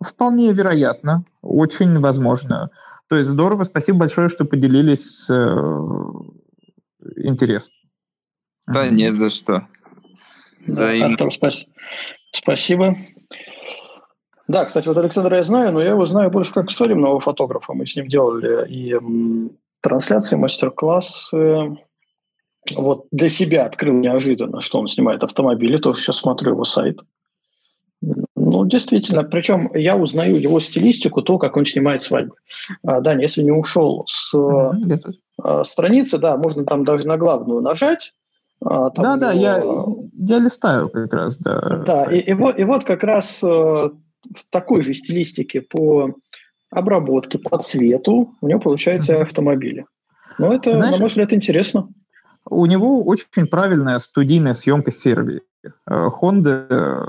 Вполне вероятно, очень возможно. То есть здорово, спасибо большое, что поделились э, интересом. Да, нет за что. Взаимно. Артур, спас- спасибо. Да, кстати, вот Александра я знаю, но я его знаю больше как свадебного фотографа. Мы с ним делали и трансляции, мастер-классы. Вот для себя открыл неожиданно, что он снимает автомобили. Тоже сейчас смотрю его сайт. Ну, действительно. Причем я узнаю его стилистику, то, как он снимает свадьбы. А, да, если не ушел с mm-hmm. страницы, да, можно там даже на главную нажать. А, там да, да, я, я листаю как раз, да. Да, и, и, вот, и вот как раз э, в такой же стилистике по обработки по цвету у него получается автомобили. Ну, это, Знаешь, на мой взгляд, интересно. У него очень правильная студийная съемка. Honda э, э,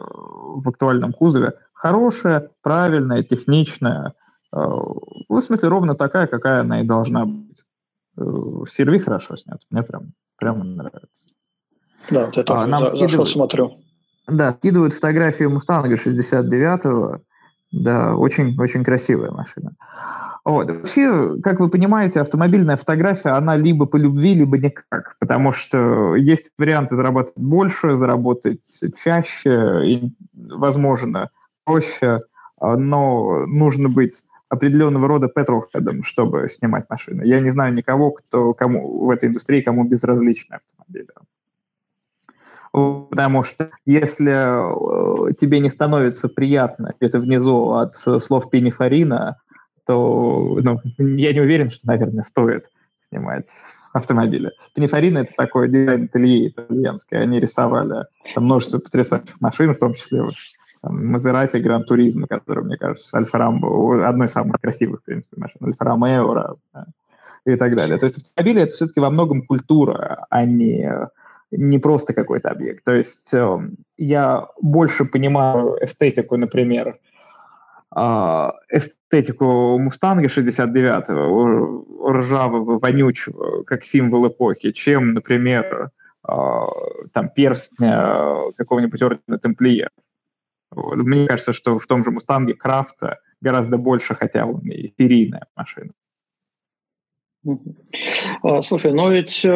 в актуальном кузове хорошая, правильная, техничная. Э, в смысле, ровно такая, какая она и должна быть. Серви хорошо снят. Мне прям, прям нравится. Да, вот я тоже а, нам за, скидывают, зашел, смотрю. Да, скидывают фотографию Мустанга 69-го да, очень-очень красивая машина. Вот. Вообще, как вы понимаете, автомобильная фотография, она либо по любви, либо никак, потому что есть варианты заработать больше, заработать чаще, и, возможно, проще, а, но нужно быть определенного рода петролхедом, чтобы снимать машины. Я не знаю никого, кто кому в этой индустрии, кому безразличны автомобили. Потому что если э, тебе не становится приятно где-то внизу от слов пенифорина, то ну, я не уверен, что, наверное, стоит снимать автомобили. Пинифарина — это такое дизайн-ателье итальянское. Они рисовали там множество потрясающих машин, в том числе вот, Мазерати, Гран Туризма, который, мне кажется, Альфа Рамбо, одной из самых красивых, в принципе, машин, Альфа Ромео раз, да, и так далее. То есть автомобили — это все-таки во многом культура, а не, не просто какой-то объект. То есть э, я больше понимаю эстетику, например, э, эстетику Мустанга 69-го, ржавого, вонючего, как символ эпохи, чем, например, э, там перстня какого-нибудь ордена Темплиер. Вот. Мне кажется, что в том же Мустанге Крафта гораздо больше, хотя он и серийная машина. А, слушай, но ведь э,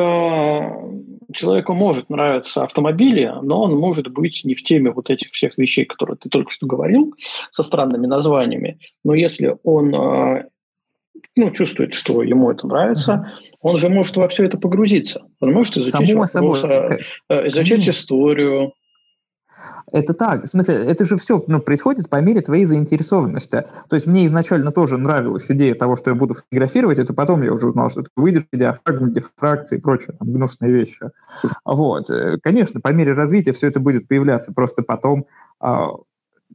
человеку может нравиться автомобили, но он может быть не в теме вот этих всех вещей, которые ты только что говорил, со странными названиями. Но если он э, ну, чувствует, что ему это нравится, он же может во все это погрузиться. Он может изучить Само вопрос, собой. Э, изучать историю, это так. В смысле, это же все ну, происходит по мере твоей заинтересованности. То есть мне изначально тоже нравилась идея того, что я буду фотографировать, это потом я уже узнал, что это выдержки, диафрагмы, дифракции и прочие там, гнусные вещи. Вот. Конечно, по мере развития все это будет появляться. Просто потом э,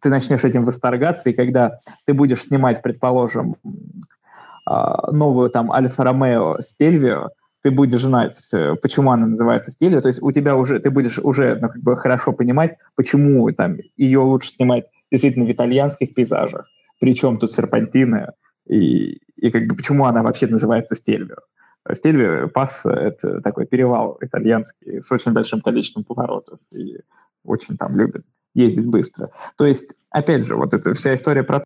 ты начнешь этим восторгаться, и когда ты будешь снимать, предположим, э, новую там Альфа-Ромео Стельвио, ты будешь знать, э, почему она называется стилью, то есть у тебя уже, ты будешь уже ну, как бы хорошо понимать, почему там ее лучше снимать действительно в итальянских пейзажах, причем тут серпантины, и, и как бы почему она вообще называется стельвио. Стельвио пас — это такой перевал итальянский с очень большим количеством поворотов, и очень там любят ездить быстро. То есть, опять же, вот эта вся история про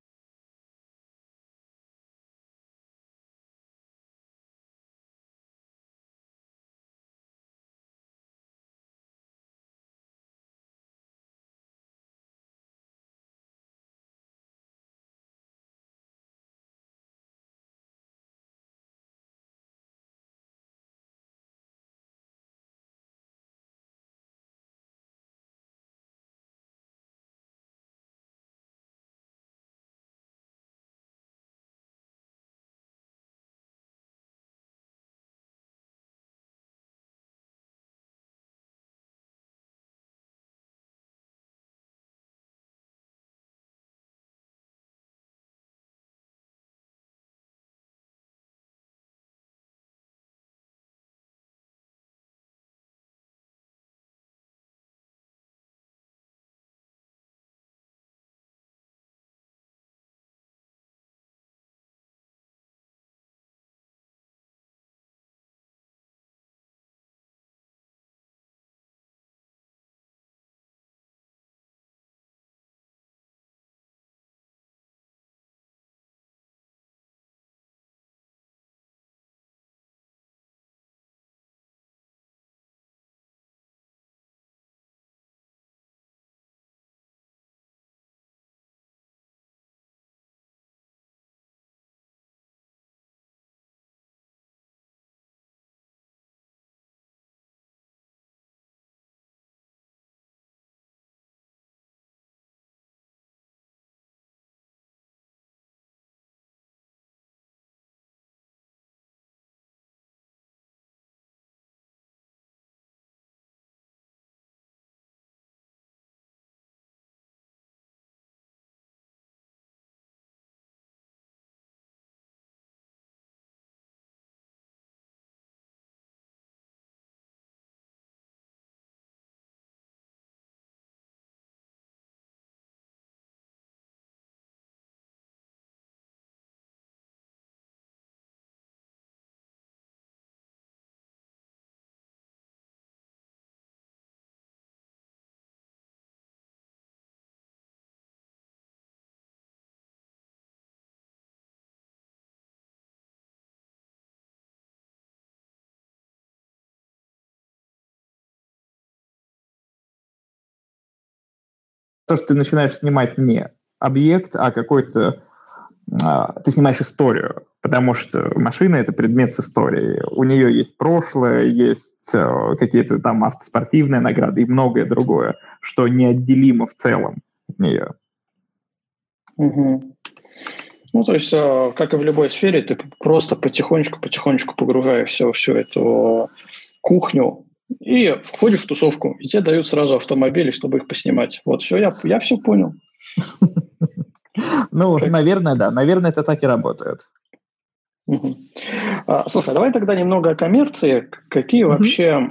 то, что ты начинаешь снимать не объект, а какой-то а, ты снимаешь историю, потому что машина — это предмет с историей. У нее есть прошлое, есть э, какие-то там автоспортивные награды и многое другое, что неотделимо в целом от нее. Угу. Ну, то есть, э, как и в любой сфере, ты просто потихонечку-потихонечку погружаешься во всю эту кухню и входишь в тусовку, и тебе дают сразу автомобили, чтобы их поснимать. Вот все, я, я все понял. Ну, наверное, да. Наверное, это так и работает. А, слушай, давай тогда немного о коммерции. Какие вообще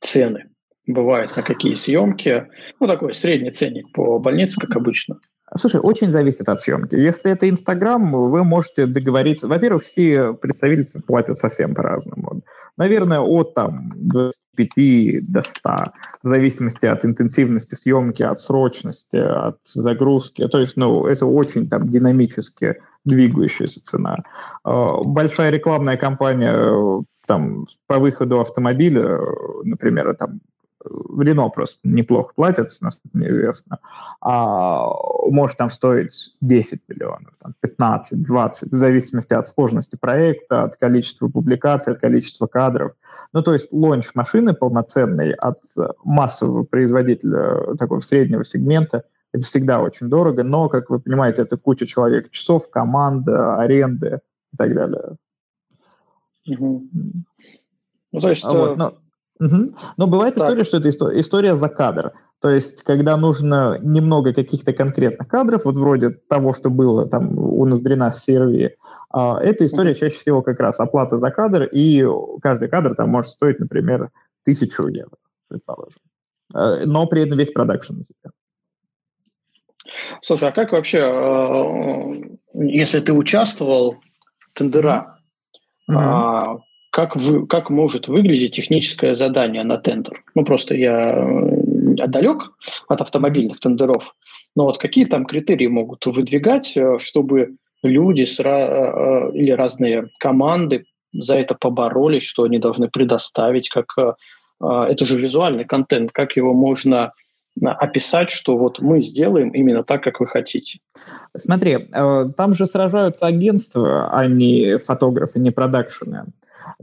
цены бывают на какие съемки? Ну, такой средний ценник по больнице, как обычно. Слушай, очень зависит от съемки. Если это Инстаграм, вы можете договориться. Во-первых, все представительства платят совсем по-разному. Наверное, от там 25 до 100, в зависимости от интенсивности съемки, от срочности, от загрузки. То есть, ну, это очень там динамически двигающаяся цена. А, большая рекламная кампания там по выходу автомобиля, например, там Рено просто неплохо платят, насколько мне известно, а может там стоить 10 миллионов, там, 15, 20, в зависимости от сложности проекта, от количества публикаций, от количества кадров. Ну, то есть лонч машины полноценный от массового производителя такого среднего сегмента это всегда очень дорого, но, как вы понимаете, это куча человек, часов, команда, аренды и так далее. Угу. Ну, то есть... А вот, но, Угу. Но бывает так. история, что это история за кадр. То есть, когда нужно немного каких-то конкретных кадров, вот вроде того, что было там у Ноздрина с CRV, а, эта история чаще всего как раз оплата за кадр, и каждый кадр там может стоить, например, тысячу евро, предположим. А, но при этом весь продакшн на себя. Слушай, а как вообще, а, если ты участвовал в тендера, mm-hmm как, вы, как может выглядеть техническое задание на тендер? Ну, просто я э, далек от автомобильных тендеров, но вот какие там критерии могут выдвигать, э, чтобы люди э, или разные команды за это поборолись, что они должны предоставить, как это же визуальный контент, как его можно описать, что вот мы сделаем именно так, как вы хотите. Смотри, там же сражаются агентства, а не фотографы, не продакшены.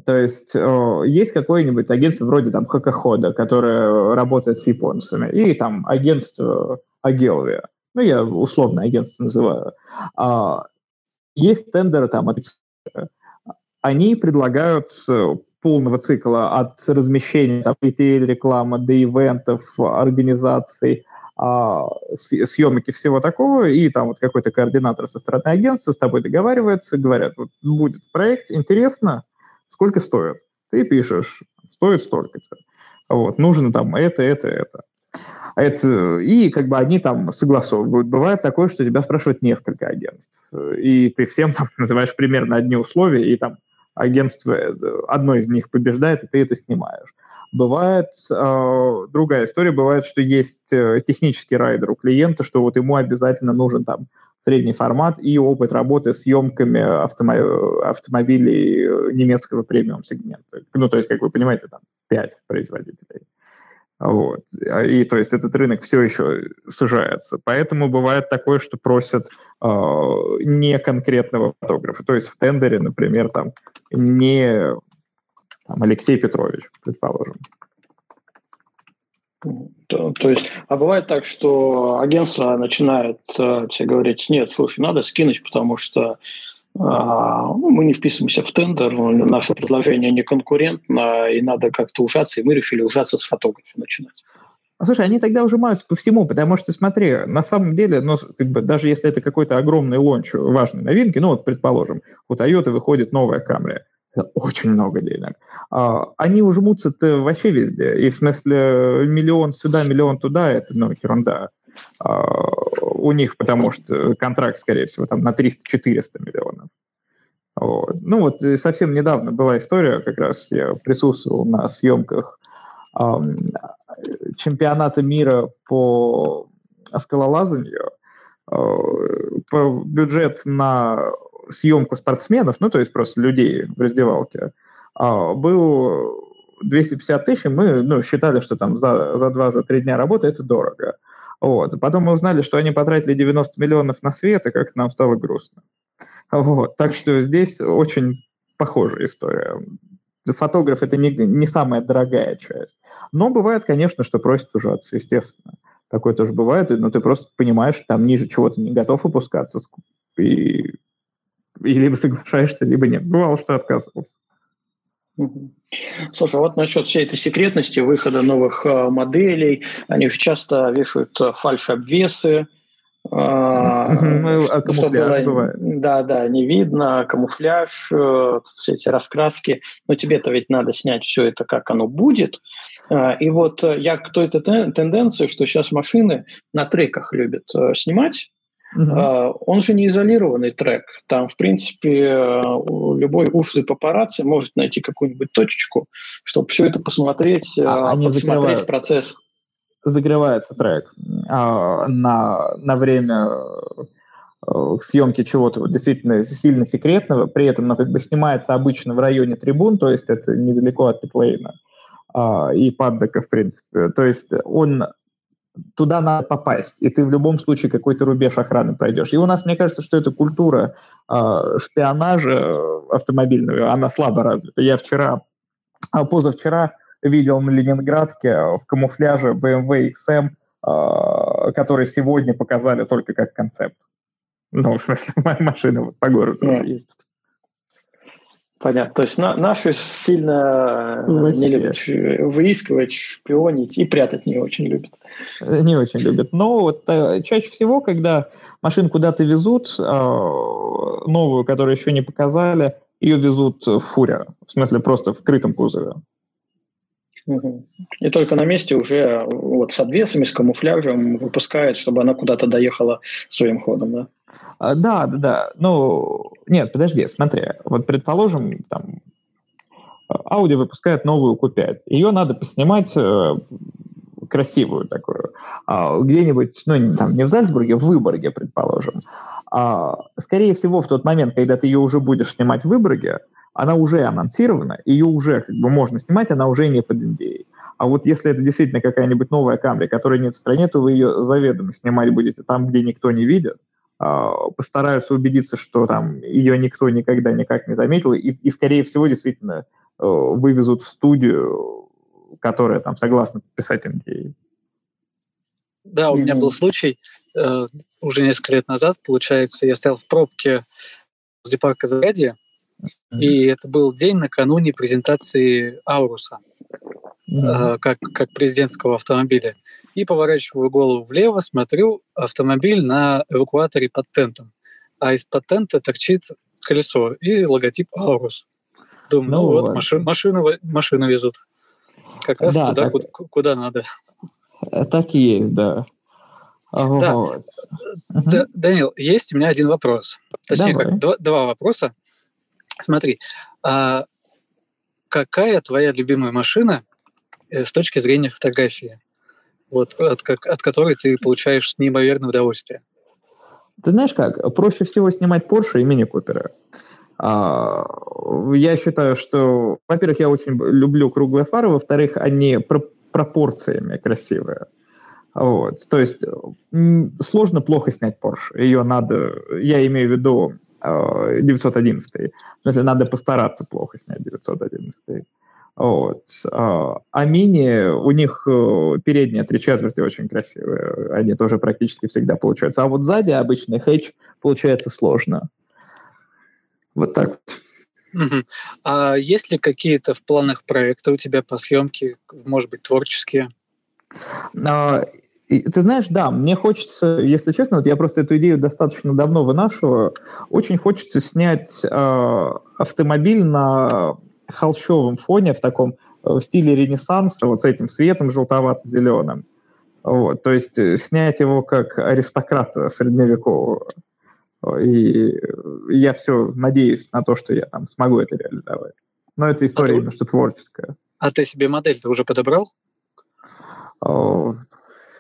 То есть э, есть какое-нибудь агентство вроде там Хакахода, которое работает с японцами, и там агентство Агелвия, ну я условно агентство называю. А, есть тендеры там, они предлагают полного цикла от размещения там, рекламы до ивентов, организаций, а, съемки всего такого, и там вот какой-то координатор со стороны агентства с тобой договаривается, говорят, вот будет проект, интересно, сколько стоит? Ты пишешь, стоит столько-то. Вот, нужно там это, это, это. А это. И как бы они там согласовывают. Бывает такое, что тебя спрашивают несколько агентств. И ты всем там называешь примерно одни условия, и там агентство, одно из них побеждает, и ты это снимаешь. Бывает э, другая история, бывает, что есть э, технический райдер у клиента, что вот ему обязательно нужен там средний формат и опыт работы с съемками автомо- автомобилей немецкого премиум сегмента. Ну, то есть, как вы понимаете, там 5 производителей. Вот. И то есть этот рынок все еще сужается. Поэтому бывает такое, что просят э, не конкретного фотографа. То есть в тендере, например, там не там, Алексей Петрович, предположим. То, то есть, а бывает так, что агентство начинает э, тебе говорить, нет, слушай, надо скинуть, потому что э, ну, мы не вписываемся в тендер, наше предложение не конкурентно, и надо как-то ужаться, и мы решили ужаться с фотографа начинать. А, слушай, они тогда ужимаются по всему, потому что, смотри, на самом деле, ну, как бы, даже если это какой-то огромный лонч важной новинки, ну, вот, предположим, у Toyota выходит новая Camry – очень много денег. А, они ужмутся-то вообще везде. И в смысле миллион сюда, миллион туда, это ну, ерунда. А, у них, потому что контракт, скорее всего, там на 300-400 миллионов. Вот. Ну вот совсем недавно была история, как раз я присутствовал на съемках эм, чемпионата мира по скалолазанию. Э, по бюджет на съемку спортсменов, ну, то есть просто людей в раздевалке, а, был 250 тысяч, и мы ну, считали, что там за, за 2-3 дня работы это дорого. Вот. Потом мы узнали, что они потратили 90 миллионов на свет, и как нам стало грустно. Вот. Так что здесь очень похожая история. Фотограф – это не, не самая дорогая часть. Но бывает, конечно, что просят ужаться, естественно. Такое тоже бывает, но ты просто понимаешь, что там ниже чего-то не готов опускаться, и, и либо соглашаешься, либо нет. Бывало, что отказывался. Слушай, а вот насчет всей этой секретности выхода новых э, моделей, они же часто вешают э, фальш-обвесы, а, ну, а чтобы было, бывает. да, да, не видно, камуфляж, э, все эти раскраски, но тебе-то ведь надо снять все это, как оно будет. А, и вот я к той тенденции, что сейчас машины на треках любят э, снимать, Uh-huh. Он же не изолированный трек. Там, в принципе, э, любой ушный папарацци может найти какую-нибудь точечку, чтобы все это посмотреть, а, посмотреть процесс загревается трек а, на, на время э, съемки чего-то действительно сильно секретного, при этом ну, как бы снимается обычно в районе трибун, то есть это недалеко от питлейна а, и паддека, в принципе. То есть он туда надо попасть, и ты в любом случае какой-то рубеж охраны пройдешь. И у нас, мне кажется, что эта культура э, шпионажа автомобильного, она слабо развита. Я вчера, а позавчера видел на Ленинградке в камуфляже BMW XM, э, который сегодня показали только как концепт. Ну, в смысле, машина вот по городу yeah. ездит. Понятно. То есть на, наши сильно Вообще. не любят выискивать, шпионить и прятать не очень любят. Не очень любят. Но вот э, чаще всего, когда машину куда-то везут, э, новую, которую еще не показали, ее везут в фуре. В смысле, просто в крытом кузове. И только на месте уже вот с обвесами, с камуфляжем выпускают, чтобы она куда-то доехала своим ходом, да? А, да, да, да. Ну, нет, подожди, смотри. Вот предположим, там, Audi выпускает новую Q5. Ее надо поснимать э, красивую такую. А, где-нибудь, ну, там, не в Зальцбурге, в Выборге, предположим. А, скорее всего, в тот момент, когда ты ее уже будешь снимать в Выборге, она уже анонсирована, ее уже как бы можно снимать, она уже не под NDA. А вот если это действительно какая-нибудь новая камера, которая нет в стране, то вы ее заведомо снимать будете там, где никто не видит, постараются убедиться, что там ее никто никогда никак не заметил, и, и скорее всего, действительно, э, вывезут в студию, которая там согласна подписать NDA. Да, у меня был случай э, уже несколько лет назад, получается, я стоял в пробке возле парка Зарядье, Mm-hmm. И это был день накануне презентации Ауруса mm-hmm. э, как, как президентского автомобиля. И поворачиваю голову влево, смотрю автомобиль на эвакуаторе под тентом. А из под тента торчит колесо и логотип Аурус. Думаю, ну, ну вот, маши, машину, машину везут. Как раз да, туда, так... куда, куда надо. Э, так и есть, да. Да. Вот. Угу. Данил, есть у меня один вопрос. Точнее, как, два, два вопроса. Смотри, а какая твоя любимая машина э, с точки зрения фотографии, вот от, как, от которой ты получаешь неимоверное удовольствие? Ты знаешь как? Проще всего снимать Porsche и Мини Купера. А, я считаю, что, во-первых, я очень люблю круглые фары, во-вторых, они про пропорциями красивые. Вот. То есть сложно плохо снять Porsche. Ее надо, я имею в виду 911. В смысле, надо постараться плохо снять 911. Вот. А, а мини, у них э, передние три четверти очень красивые. Они тоже практически всегда получаются. А вот сзади обычный хэтч получается сложно. Вот так вот. А есть ли какие-то в планах проекты у тебя по съемке, может быть, творческие? А, и, ты знаешь, да, мне хочется, если честно, вот я просто эту идею достаточно давно вынашиваю, очень хочется снять э, автомобиль на холщовом фоне в таком э, в стиле Ренессанса, вот с этим светом желтовато-зеленым. Вот, то есть э, снять его как аристократа средневекового. И я все надеюсь на то, что я там смогу это реализовать. Но это история а именно что творческая. А ты себе модель-то уже подобрал?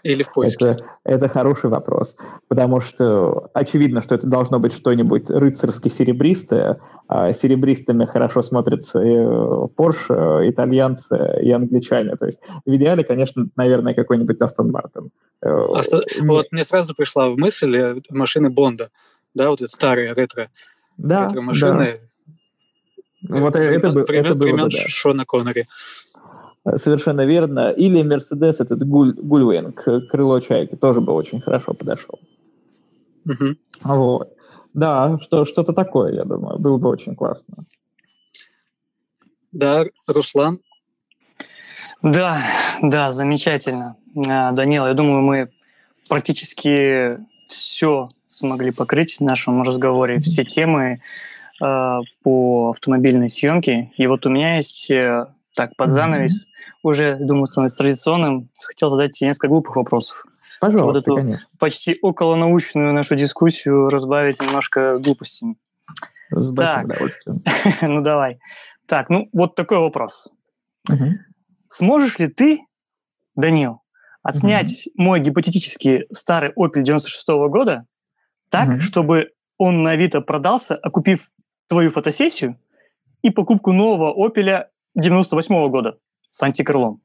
Или в поиске? Это, это хороший вопрос, потому что очевидно, что это должно быть что-нибудь рыцарски-серебристое. А серебристыми хорошо смотрятся и Porsche, итальянцы и англичане. То есть в идеале, конечно, наверное, какой-нибудь Астон Мартин. Астон... Вот мне сразу пришла в мысль э, машины Бонда, да, вот это старые ретро, да, ретро-машины. Да. Вот это, это, времен, это было времен да. Шона Коннери. Совершенно верно. Или Мерседес, этот Гуль, Гульвинг, крыло чайки, тоже бы очень хорошо подошел. Угу. Вот. Да, что, что-то такое, я думаю, было бы очень классно. Да, Руслан? Да, да, замечательно. А, Данил, я думаю, мы практически все смогли покрыть в нашем разговоре, все темы э, по автомобильной съемке. И вот у меня есть, э, так, под занавес, mm-hmm. уже, думаю, становится традиционным, хотел задать тебе несколько глупых вопросов. Пожалуйста, вот эту конечно. почти околонаучную нашу дискуссию разбавить немножко глупостями. С так, ну давай. Так, ну вот такой вопрос. Угу. Сможешь ли ты, Данил, отснять угу. мой гипотетический старый Opel 96 -го года так, угу. чтобы он на Авито продался, окупив твою фотосессию и покупку нового Opel 98 -го года с антикрылом?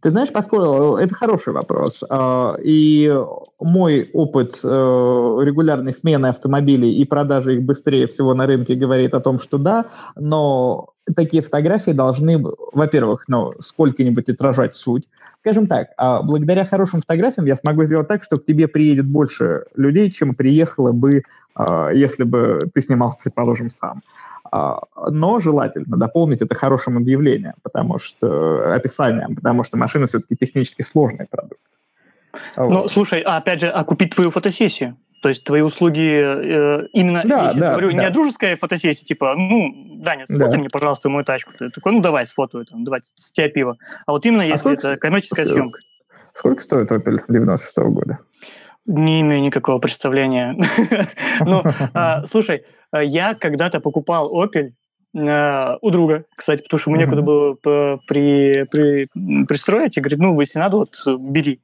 Ты знаешь, поскольку это хороший вопрос. А, и мой опыт э, регулярной смены автомобилей и продажи их быстрее всего на рынке говорит о том, что да, но такие фотографии должны, во-первых, ну, сколько-нибудь отражать суть. Скажем так, а, благодаря хорошим фотографиям я смогу сделать так, что к тебе приедет больше людей, чем приехало бы, а, если бы ты снимал, предположим, сам. Но желательно дополнить это хорошим объявлением, потому что описанием, потому что машина все-таки технически сложный продукт. Ну, вот. слушай, а опять же, а купить твою фотосессию? То есть твои услуги э, именно, да, я сейчас да, говорю, да. не о дружеской фотосессии, типа, ну, Даня, сфотай да. мне, пожалуйста, мою тачку. Ты такой, ну, давай, сфотою, там, давай, с тебя пиво. А вот именно а если сколько, это коммерческая сколько, съемка. Сколько стоит Opel 96 -го года? Не имею никакого представления. Ну, а, слушай, а, я когда-то покупал Opel а, у друга, кстати, потому что ему некуда было при, при, пристроить, и говорит, ну, если надо, вот бери.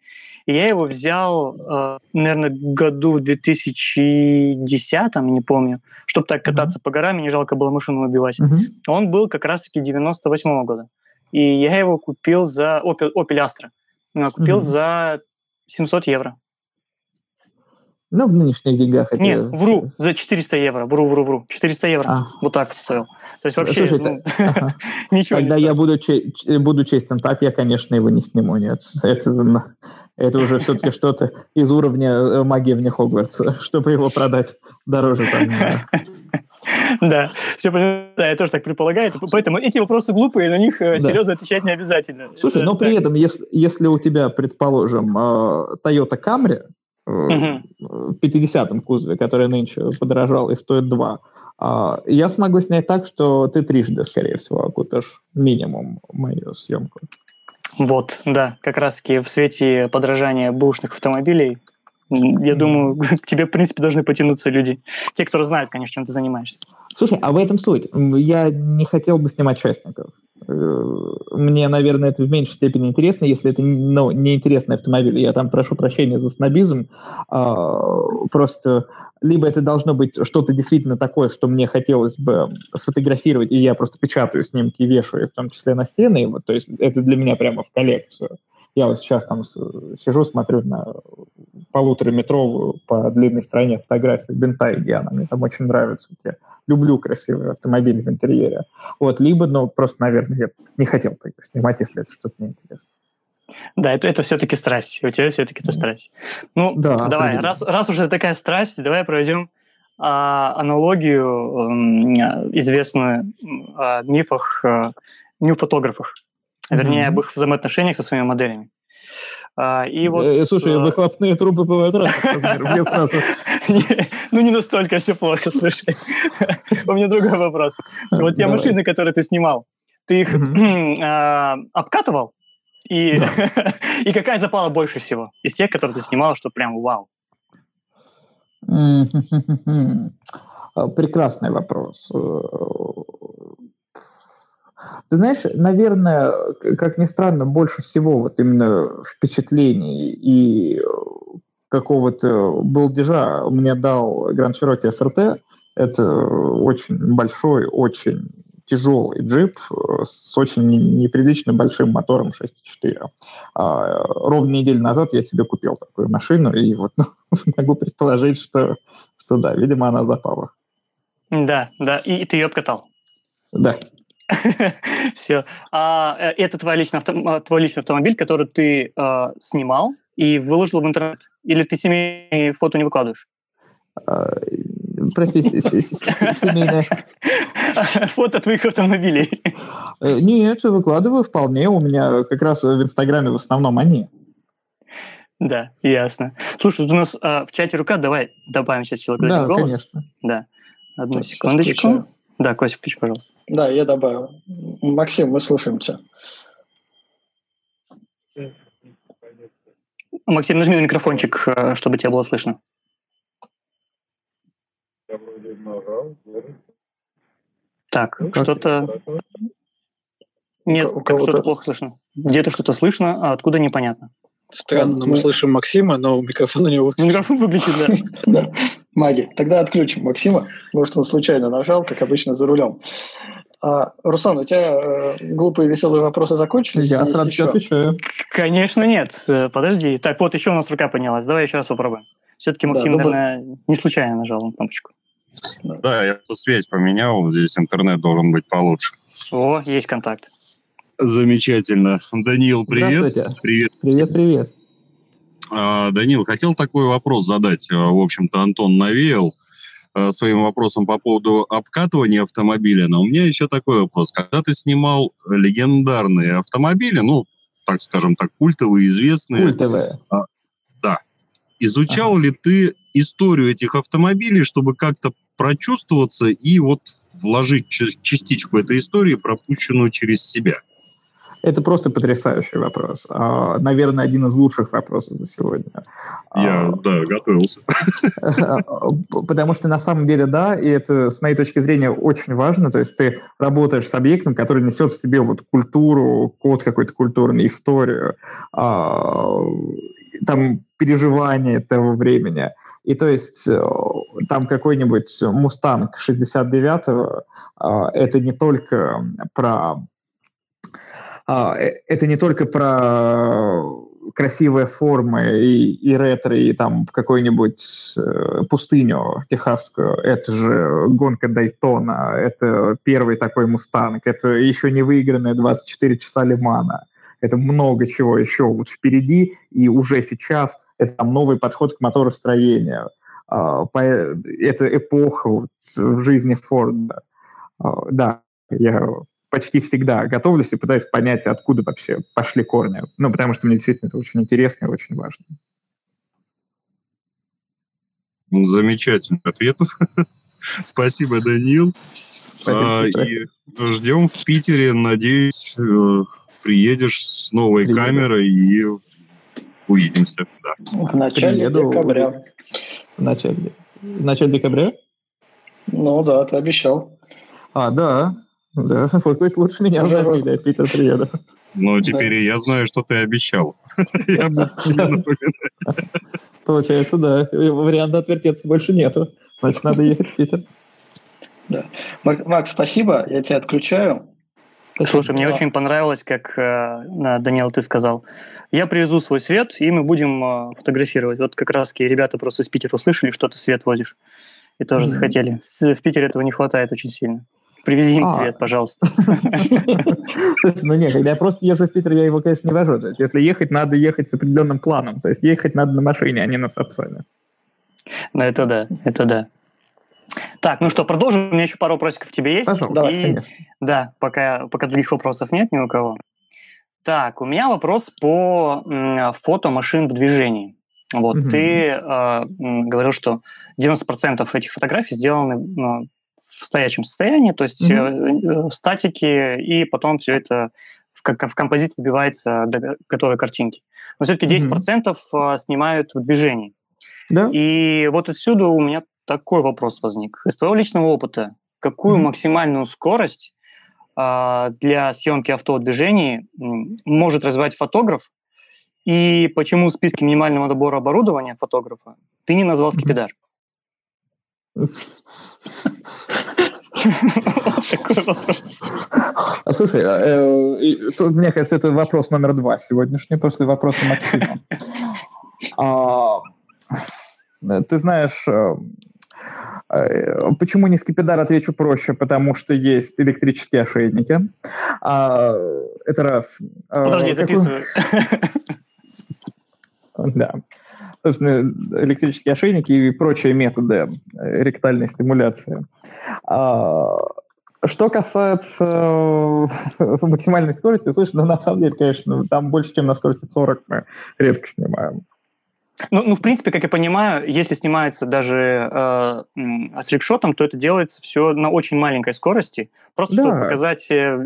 И я его взял, наверное, году в 2010, не помню, чтобы так кататься по горам, и не жалко было машину убивать. Он был как раз-таки 98 -го года. И я его купил за Opel, Opel Astra. Купил за 700 евро. Ну, в нынешних деньгах это... Нет, вру, за 400 евро, вру, вру, вру. 400 евро, а. вот так вот стоил. То есть вообще Слушай, ну, ага. ничего Тогда не я буду, буду честен, так я, конечно, его не сниму, нет. Это, это уже все-таки что-то из уровня э, магии вне Хогвартса, чтобы его продать дороже там. Да, все понимаю, да, я тоже так предполагаю. Поэтому эти вопросы глупые, на них э, серьезно отвечать не обязательно. Слушай, но при этом, если, если у тебя, предположим, э, Toyota Camry, в 50-м кузове, который нынче подорожал и стоит 2, а, я смогу снять так, что ты трижды, скорее всего, окупишь минимум мою съемку. Вот, да, как раз-таки в свете подражания бушных автомобилей, я думаю, к тебе, в принципе, должны потянуться люди. Те, кто знают, конечно, чем ты занимаешься. Слушай, а в этом суть. Я не хотел бы снимать частников. Мне, наверное, это в меньшей степени интересно, если это ну, неинтересный автомобиль. Я там прошу прощения за снобизм. А, просто либо это должно быть что-то действительно такое, что мне хотелось бы сфотографировать, и я просто печатаю снимки вешаю, в том числе на стены. Вот, то есть это для меня прямо в коллекцию. Я вот сейчас там сижу, смотрю на полутораметровую по длинной стороне фотографию Бентай Диана. Мне там очень нравится. Я люблю красивые автомобили в интерьере. Вот, либо, ну, просто, наверное, я не хотел так снимать, если это что-то неинтересно. Да, это, это все-таки страсть. У тебя все-таки это страсть. Ну, да, давай, раз, раз уже такая страсть, давай проведем а, аналогию э, известную о мифах, э, нью-фотографах вернее, об их взаимоотношениях со своими моделями. А, и вот, э, Слушай, выхлопные трубы бывают разные. Ну, не настолько все плохо, слушай. У меня другой вопрос. Вот те машины, которые ты снимал, ты их а, обкатывал? И, и какая запала больше всего из тех, которые ты снимал, что прям вау? Прекрасный вопрос. Ты знаешь, наверное, как ни странно, больше всего вот именно впечатлений и какого-то балдежа мне дал Grand Cherokee SRT. Это очень большой, очень тяжелый джип с очень неприлично большим мотором 6.4. А, ровно неделю назад я себе купил такую машину, и вот ну, могу предположить, что, что да, видимо, она запала. Да, да, и, и ты ее обкатал. Да. Все. А э, это твой личный, авто, а, твой личный автомобиль, который ты э, снимал и выложил в интернет? Или ты семейные фото не выкладываешь? А, прости, семейное. Фото твоих автомобилей. Э, нет, выкладываю вполне. У меня как раз в Инстаграме в основном они. Да, ясно. Слушай, у нас в чате рука, давай добавим сейчас человека да, конечно. Да, одну секундочку. Да, Костя, включи, пожалуйста. Да, я добавил. Максим, мы слушаем тебя. Максим, нажми на микрофончик, э, чтобы тебя было слышно. Так, ну, что-то... Нет, что-то плохо слышно. Где-то что-то слышно, а откуда непонятно. Странно, но мы, мы слышим Максима, но микрофон у него выключен. Микрофон выключен, да. Маги. Тогда отключим Максима. Может, он случайно нажал, как обычно, за рулем. А, Руслан, у тебя э, глупые веселые вопросы закончились? Я сразу еще? отвечаю. Конечно, нет. Э, подожди. Так, вот еще у нас рука поднялась. Давай еще раз попробуем. Все-таки Максим, да, наверное, не случайно нажал на кнопочку. Да, я связь поменял. Здесь интернет должен быть получше. О, есть контакт. Замечательно. Даниил, привет. Привет. Привет, привет. А, Данил, хотел такой вопрос задать. А, в общем-то, Антон навеял а, своим вопросом по поводу обкатывания автомобиля. Но у меня еще такой вопрос. Когда ты снимал легендарные автомобили, ну, так скажем так, культовые, известные. Культовые. да. Изучал ага. ли ты историю этих автомобилей, чтобы как-то прочувствоваться и вот вложить частичку этой истории, пропущенную через себя? Это просто потрясающий вопрос. А, наверное, один из лучших вопросов за сегодня. Я, а, да, готовился. Потому что на самом деле, да, и это, с моей точки зрения, очень важно. То есть ты работаешь с объектом, который несет в себе вот культуру, код какой-то культурный, историю, а, там переживания того времени. И то есть э, там какой-нибудь «Мустанг» 69-го, это не только про это не только про красивые формы и, и ретро, и там какую-нибудь э, пустыню техасскую. Это же гонка Дайтона, это первый такой Мустанг, это еще не выигранные 24 часа Ле-Мана. Это много чего еще вот впереди, и уже сейчас это там новый подход к моторостроению. Э, по, это эпоха вот, в жизни Форда. Э, да, я почти всегда готовлюсь и пытаюсь понять, откуда вообще пошли корни. Ну, потому что мне действительно это очень интересно и очень важно. Замечательный ответ. Спасибо, Данил. А, и ждем в Питере. Надеюсь, э, приедешь с новой Приеду. камерой и увидимся. Да. В начале Приеду. декабря. В начале, в начале декабря? Ну да, ты обещал. А, да. Да, вот пусть лучше меня я Питер приеду. Ну, теперь я знаю, что ты обещал. Я буду тебе напоминать. Получается, да. Варианта отвертеться больше нету. Значит, надо ехать в Питер. Да. Макс, спасибо. Я тебя отключаю. Слушай, мне очень понравилось, как э, Даниэл ты сказал. Я привезу свой свет, и мы будем э, фотографировать. Вот как раз ребята просто из Питера услышали, что ты свет возишь, и тоже mm-hmm. захотели. С, в Питере этого не хватает очень сильно. Привези им а. цвет, пожалуйста. Ну нет, когда я просто езжу в Питер, я его, конечно, не вожу. То есть если ехать, надо ехать с определенным планом. То есть ехать надо на машине, а не на сапсоне. Ну это да, это да. Так, ну что, продолжим. У меня еще пару вопросов к тебе есть. Пожалуйста, давай, конечно. Да, пока, пока других вопросов нет ни у кого. Так, у меня вопрос по фото машин в движении. Вот, угу. ты э, говорил, что 90% этих фотографий сделаны в стоячем состоянии, то есть mm-hmm. в статике, и потом все это в, в композиции добивается до готовой картинки. Но все-таки 10% mm-hmm. снимают в движении. Да. И вот отсюда у меня такой вопрос возник. Из твоего личного опыта, какую mm-hmm. максимальную скорость э, для съемки авто в движении может развивать фотограф, и почему в списке минимального набора оборудования фотографа ты не назвал скипидар? А слушай, а, э, мне кажется, это вопрос номер два сегодняшний, после вопроса Максима. А, ты знаешь, э, Э, почему не скипидар, отвечу проще, потому что есть электрические ошейники. А, это раз. Подожди, записываю. Да. Собственно, электрические ошейники и прочие методы ректальной стимуляции. А, что касается э, максимальной скорости, слышно, ну, на самом деле, конечно, там больше, чем на скорости 40 мы редко снимаем. Ну, ну, в принципе, как я понимаю, если снимается даже э, с рикшотом, то это делается все на очень маленькой скорости, просто да. чтобы показать, э,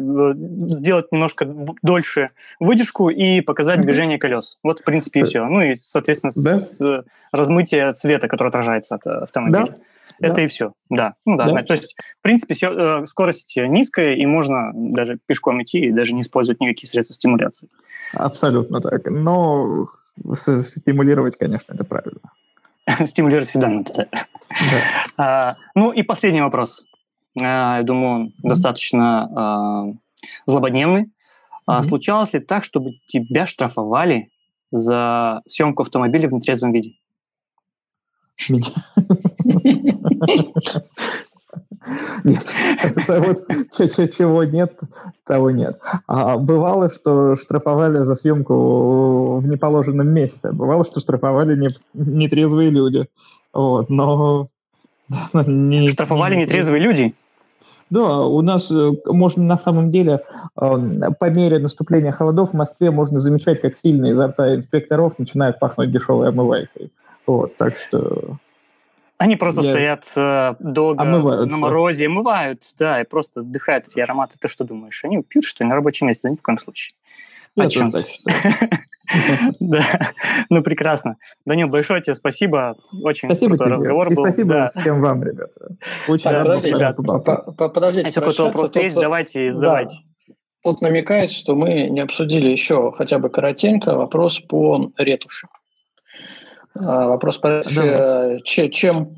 сделать немножко дольше выдержку и показать mm-hmm. движение колес. Вот, в принципе, и все. Ну и, соответственно, да. с, с размытие света, который отражается от автомобиля. Да. Это да. и все, да. Ну да, да. То есть, в принципе, все, э, скорость низкая, и можно даже пешком идти и даже не использовать никакие средства стимуляции. Абсолютно так. Но стимулировать, конечно, это правильно. Стимулировать всегда надо. Да. А, ну и последний вопрос. А, я думаю, он mm-hmm. достаточно а, злободневный. Mm-hmm. Случалось ли так, чтобы тебя штрафовали за съемку автомобиля в нетрезвом виде? Меня? Нет, вот чего нет, того нет. А бывало, что штрафовали за съемку в неположенном месте. Бывало, что штрафовали не, нетрезвые люди. Вот, но... Не, штрафовали не, нетрезвые люди? Да, у нас э, можно на самом деле эм, по мере наступления холодов в Москве можно замечать, как сильно изо рта инспекторов начинает пахнуть дешевой омывайкой. Вот, так что они просто Я... стоят э, долго Омываются. на морозе, омывают, да, и просто вдыхают эти ароматы. Ты что думаешь? Они пьют, что ли, на рабочем месте? Да ни в коем случае. Я О чем? Да, ну прекрасно. Данил, большое тебе спасибо. Очень крутой разговор был. Спасибо всем вам, ребята. Очень рад Подождите, Если какой-то вопрос есть, давайте, задавайте. Тут намекает, что мы не обсудили еще хотя бы коротенько вопрос по ретуши. А, вопрос да. чем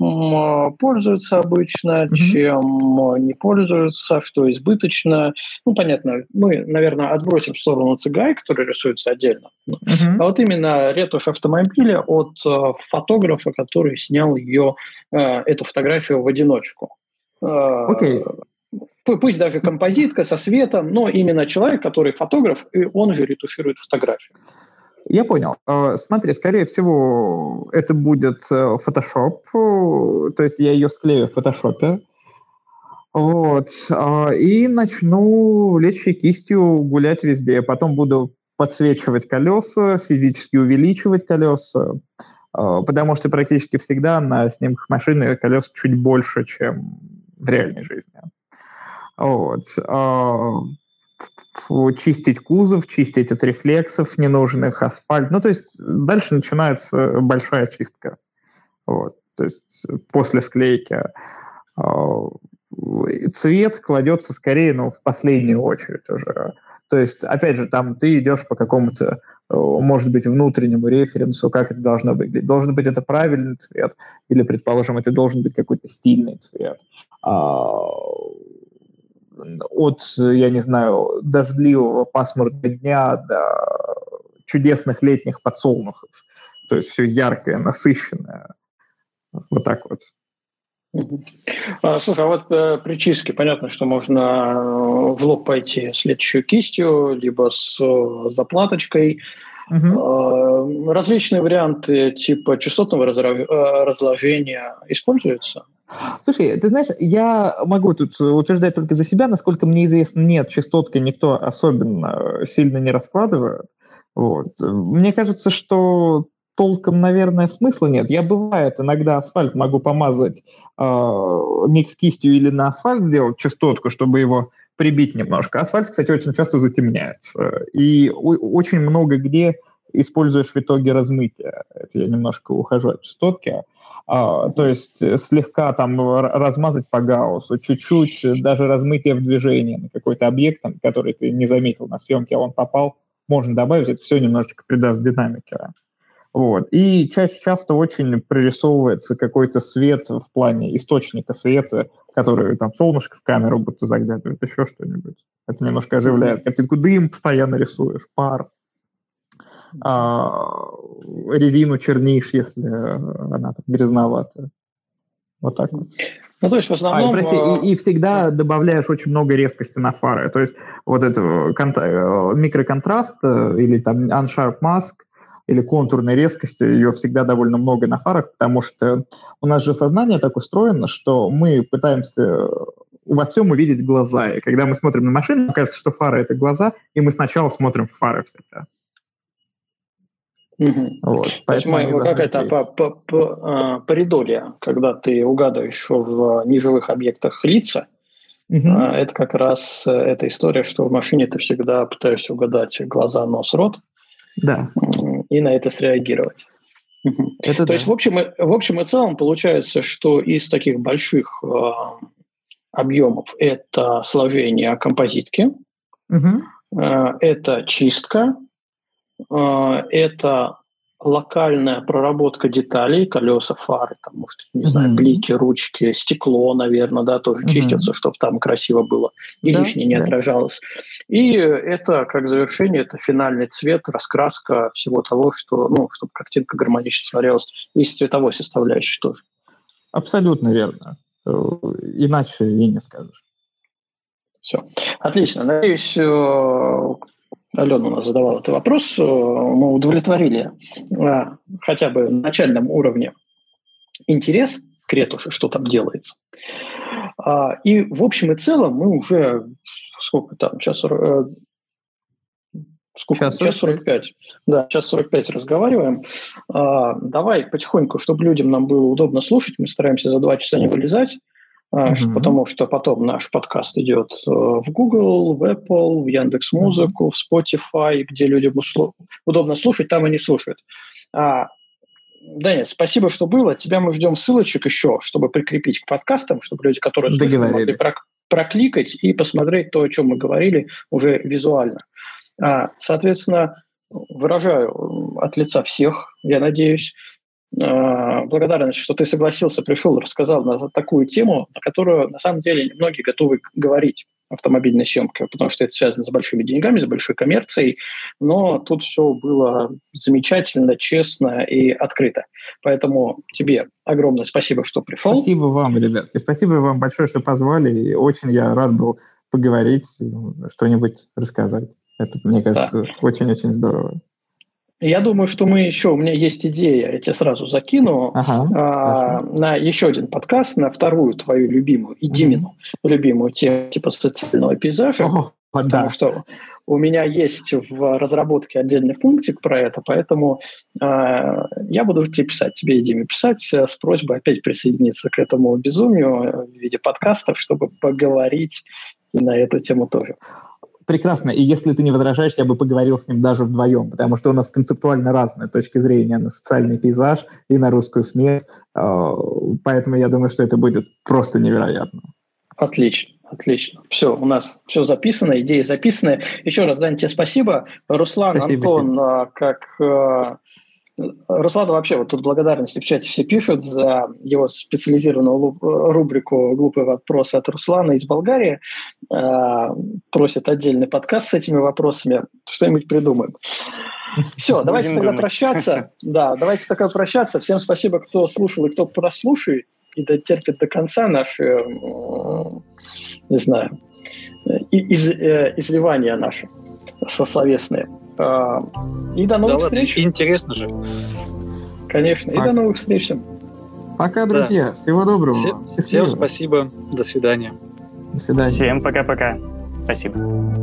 пользуются обычно, mm чем не пользуются, что избыточно. Ну, понятно, мы, наверное, отбросим в сторону цигай, который рисуется отдельно. mm А вот именно ретушь автомобиля от э, фотографа, который снял ее, э, эту фотографию в одиночку. Окей. Okay пусть даже композитка со светом, но именно человек, который фотограф, и он же ретуширует фотографию. Я понял. Э, смотри, скорее всего, это будет э, Photoshop, то есть я ее склею в Photoshop, вот, и начну лечь кистью гулять везде. Потом буду подсвечивать колеса, физически увеличивать колеса, потому что практически всегда на снимках машины колес чуть больше, чем в реальной жизни. Вот чистить кузов, чистить от рефлексов ненужных, асфальт. Ну, то есть дальше начинается большая чистка. Вот. То есть после склейки а, цвет кладется скорее, ну, в последнюю очередь уже. То есть, опять же, там ты идешь по какому-то, может быть, внутреннему референсу, как это должно выглядеть. Должен быть это правильный цвет, или, предположим, это должен быть какой-то стильный цвет. От, я не знаю, дождливого пасмурного дня до чудесных летних подсолнухов. То есть все яркое, насыщенное. Вот так вот. А, слушай, а вот э, при чистке понятно, что можно э, в лоб пойти с летящей кистью, либо с э, заплаточкой. Угу. Различные варианты типа частотного разложения используются? Слушай, ты знаешь, я могу тут утверждать только за себя, насколько мне известно, нет, частотки никто особенно сильно не раскладывает. Вот. Мне кажется, что толком, наверное, смысла нет. Я бывает, иногда асфальт могу помазать э, микс кистью или на асфальт сделать частотку, чтобы его прибить немножко. Асфальт, кстати, очень часто затемняется. И очень много где используешь в итоге размытие. Это я немножко ухожу от частотки. А, то есть э, слегка там размазать по гауссу, чуть-чуть э, даже размытие в движении на какой-то объект, там, который ты не заметил на съемке, а он попал, можно добавить, это все немножечко придаст динамики. Вот. И чаще часто очень прорисовывается какой-то свет в плане источника света, который там солнышко в камеру будто заглядывает, еще что-нибудь. Это немножко оживляет. Как ты дым постоянно рисуешь, пар резину чернишь, если она там грязноватая. Вот так вот. Ну, то есть в основном... А, прости, и, и всегда добавляешь очень много резкости на фары. То есть вот это микроконтраст или там unsharp mask или контурной резкости, ее всегда довольно много на фарах, потому что у нас же сознание так устроено, что мы пытаемся во всем увидеть глаза. И когда мы смотрим на машину, кажется, что фары — это глаза, и мы сначала смотрим в фары всегда. Угу. Вот, То есть мы, какая-то по, по, по, паридолия, когда ты угадываешь в неживых объектах лица, угу. это как раз э, эта история, что в машине ты всегда пытаешься угадать глаза, нос, рот, да. и на это среагировать. Это То да. есть в общем, в общем и целом получается, что из таких больших э, объемов это сложение композитки, угу. э, это чистка, это локальная проработка деталей, колеса, фары, там, может, не mm-hmm. знаю, блики, ручки, стекло, наверное, да, тоже mm-hmm. чистится, чтобы там красиво было и да, лишнее не да. отражалось. И это, как завершение, это финальный цвет, раскраска всего того, что, ну, чтобы картинка гармонично смотрелась, и с цветовой составляющей тоже. Абсолютно верно. Э, иначе и не скажешь. Все. Отлично. Надеюсь, э, Алена у нас задавала этот вопрос, э, мы удовлетворили на хотя бы начальном уровне интерес к ретуши, что там делается. А, и в общем и целом мы уже сколько там, час, э, сколько? Час 45. час 45. Да, час 45 разговариваем. А, давай потихоньку, чтобы людям нам было удобно слушать, мы стараемся за два часа не вылезать mm-hmm. потому что потом наш подкаст идет э, в Google, в Apple, в Яндекс Музыку, в Spotify, где людям удобно слушать, там они слушают. А, Даня, спасибо, что было. Тебя мы ждем ссылочек еще, чтобы прикрепить к подкастам, чтобы люди, которые слушают, могли прокликать и посмотреть то, о чем мы говорили, уже визуально. А, соответственно, выражаю от лица всех, я надеюсь, благодарность, что ты согласился, пришел, рассказал на такую тему, на которую на самом деле многие готовы говорить автомобильной съемки, потому что это связано с большими деньгами, с большой коммерцией, но тут все было замечательно, честно и открыто. Поэтому тебе огромное спасибо, что пришел. Спасибо вам, ребятки. Спасибо вам большое, что позвали. И очень я рад был поговорить, что-нибудь рассказать. Это, мне кажется, очень-очень да. здорово. Я думаю, что мы еще, у меня есть идея, я тебе сразу закину ага, а, на еще один подкаст, на вторую твою любимую и Димину ага. любимую тему типа социального пейзажа, О, потому да. что у меня есть в разработке отдельный пунктик про это, поэтому э, я буду тебе писать, тебе и Диме писать э, с просьбой опять присоединиться к этому безумию в виде подкастов, чтобы поговорить и на эту тему тоже прекрасно. И если ты не возражаешь, я бы поговорил с ним даже вдвоем, потому что у нас концептуально разные точки зрения на социальный пейзаж и на русскую смерть. А, поэтому я думаю, что это будет просто невероятно. Отлично. Отлично. Все, у нас все записано, идеи записаны. Еще раз, Дань, тебе спасибо. Руслан, спасибо, Антон, тебе. как а, Руслану вообще вот тут благодарности в чате все пишут за его специализированную рубрику «Глупые вопросы» от Руслана из Болгарии. А, просят отдельный подкаст с этими вопросами. Что-нибудь придумаем. Все, давайте Будем тогда думать. прощаться. Да, давайте тогда прощаться. Всем спасибо, кто слушал и кто прослушает и дотерпит до конца наши, не знаю, из, э, изливания наши сословесные. А, и до новых да встреч. Ладно, интересно же. Конечно. Пока. И до новых встреч. Пока, друзья. Да. Всего доброго. Все, всем спасибо. До свидания. До свидания. Всем пока-пока. Спасибо.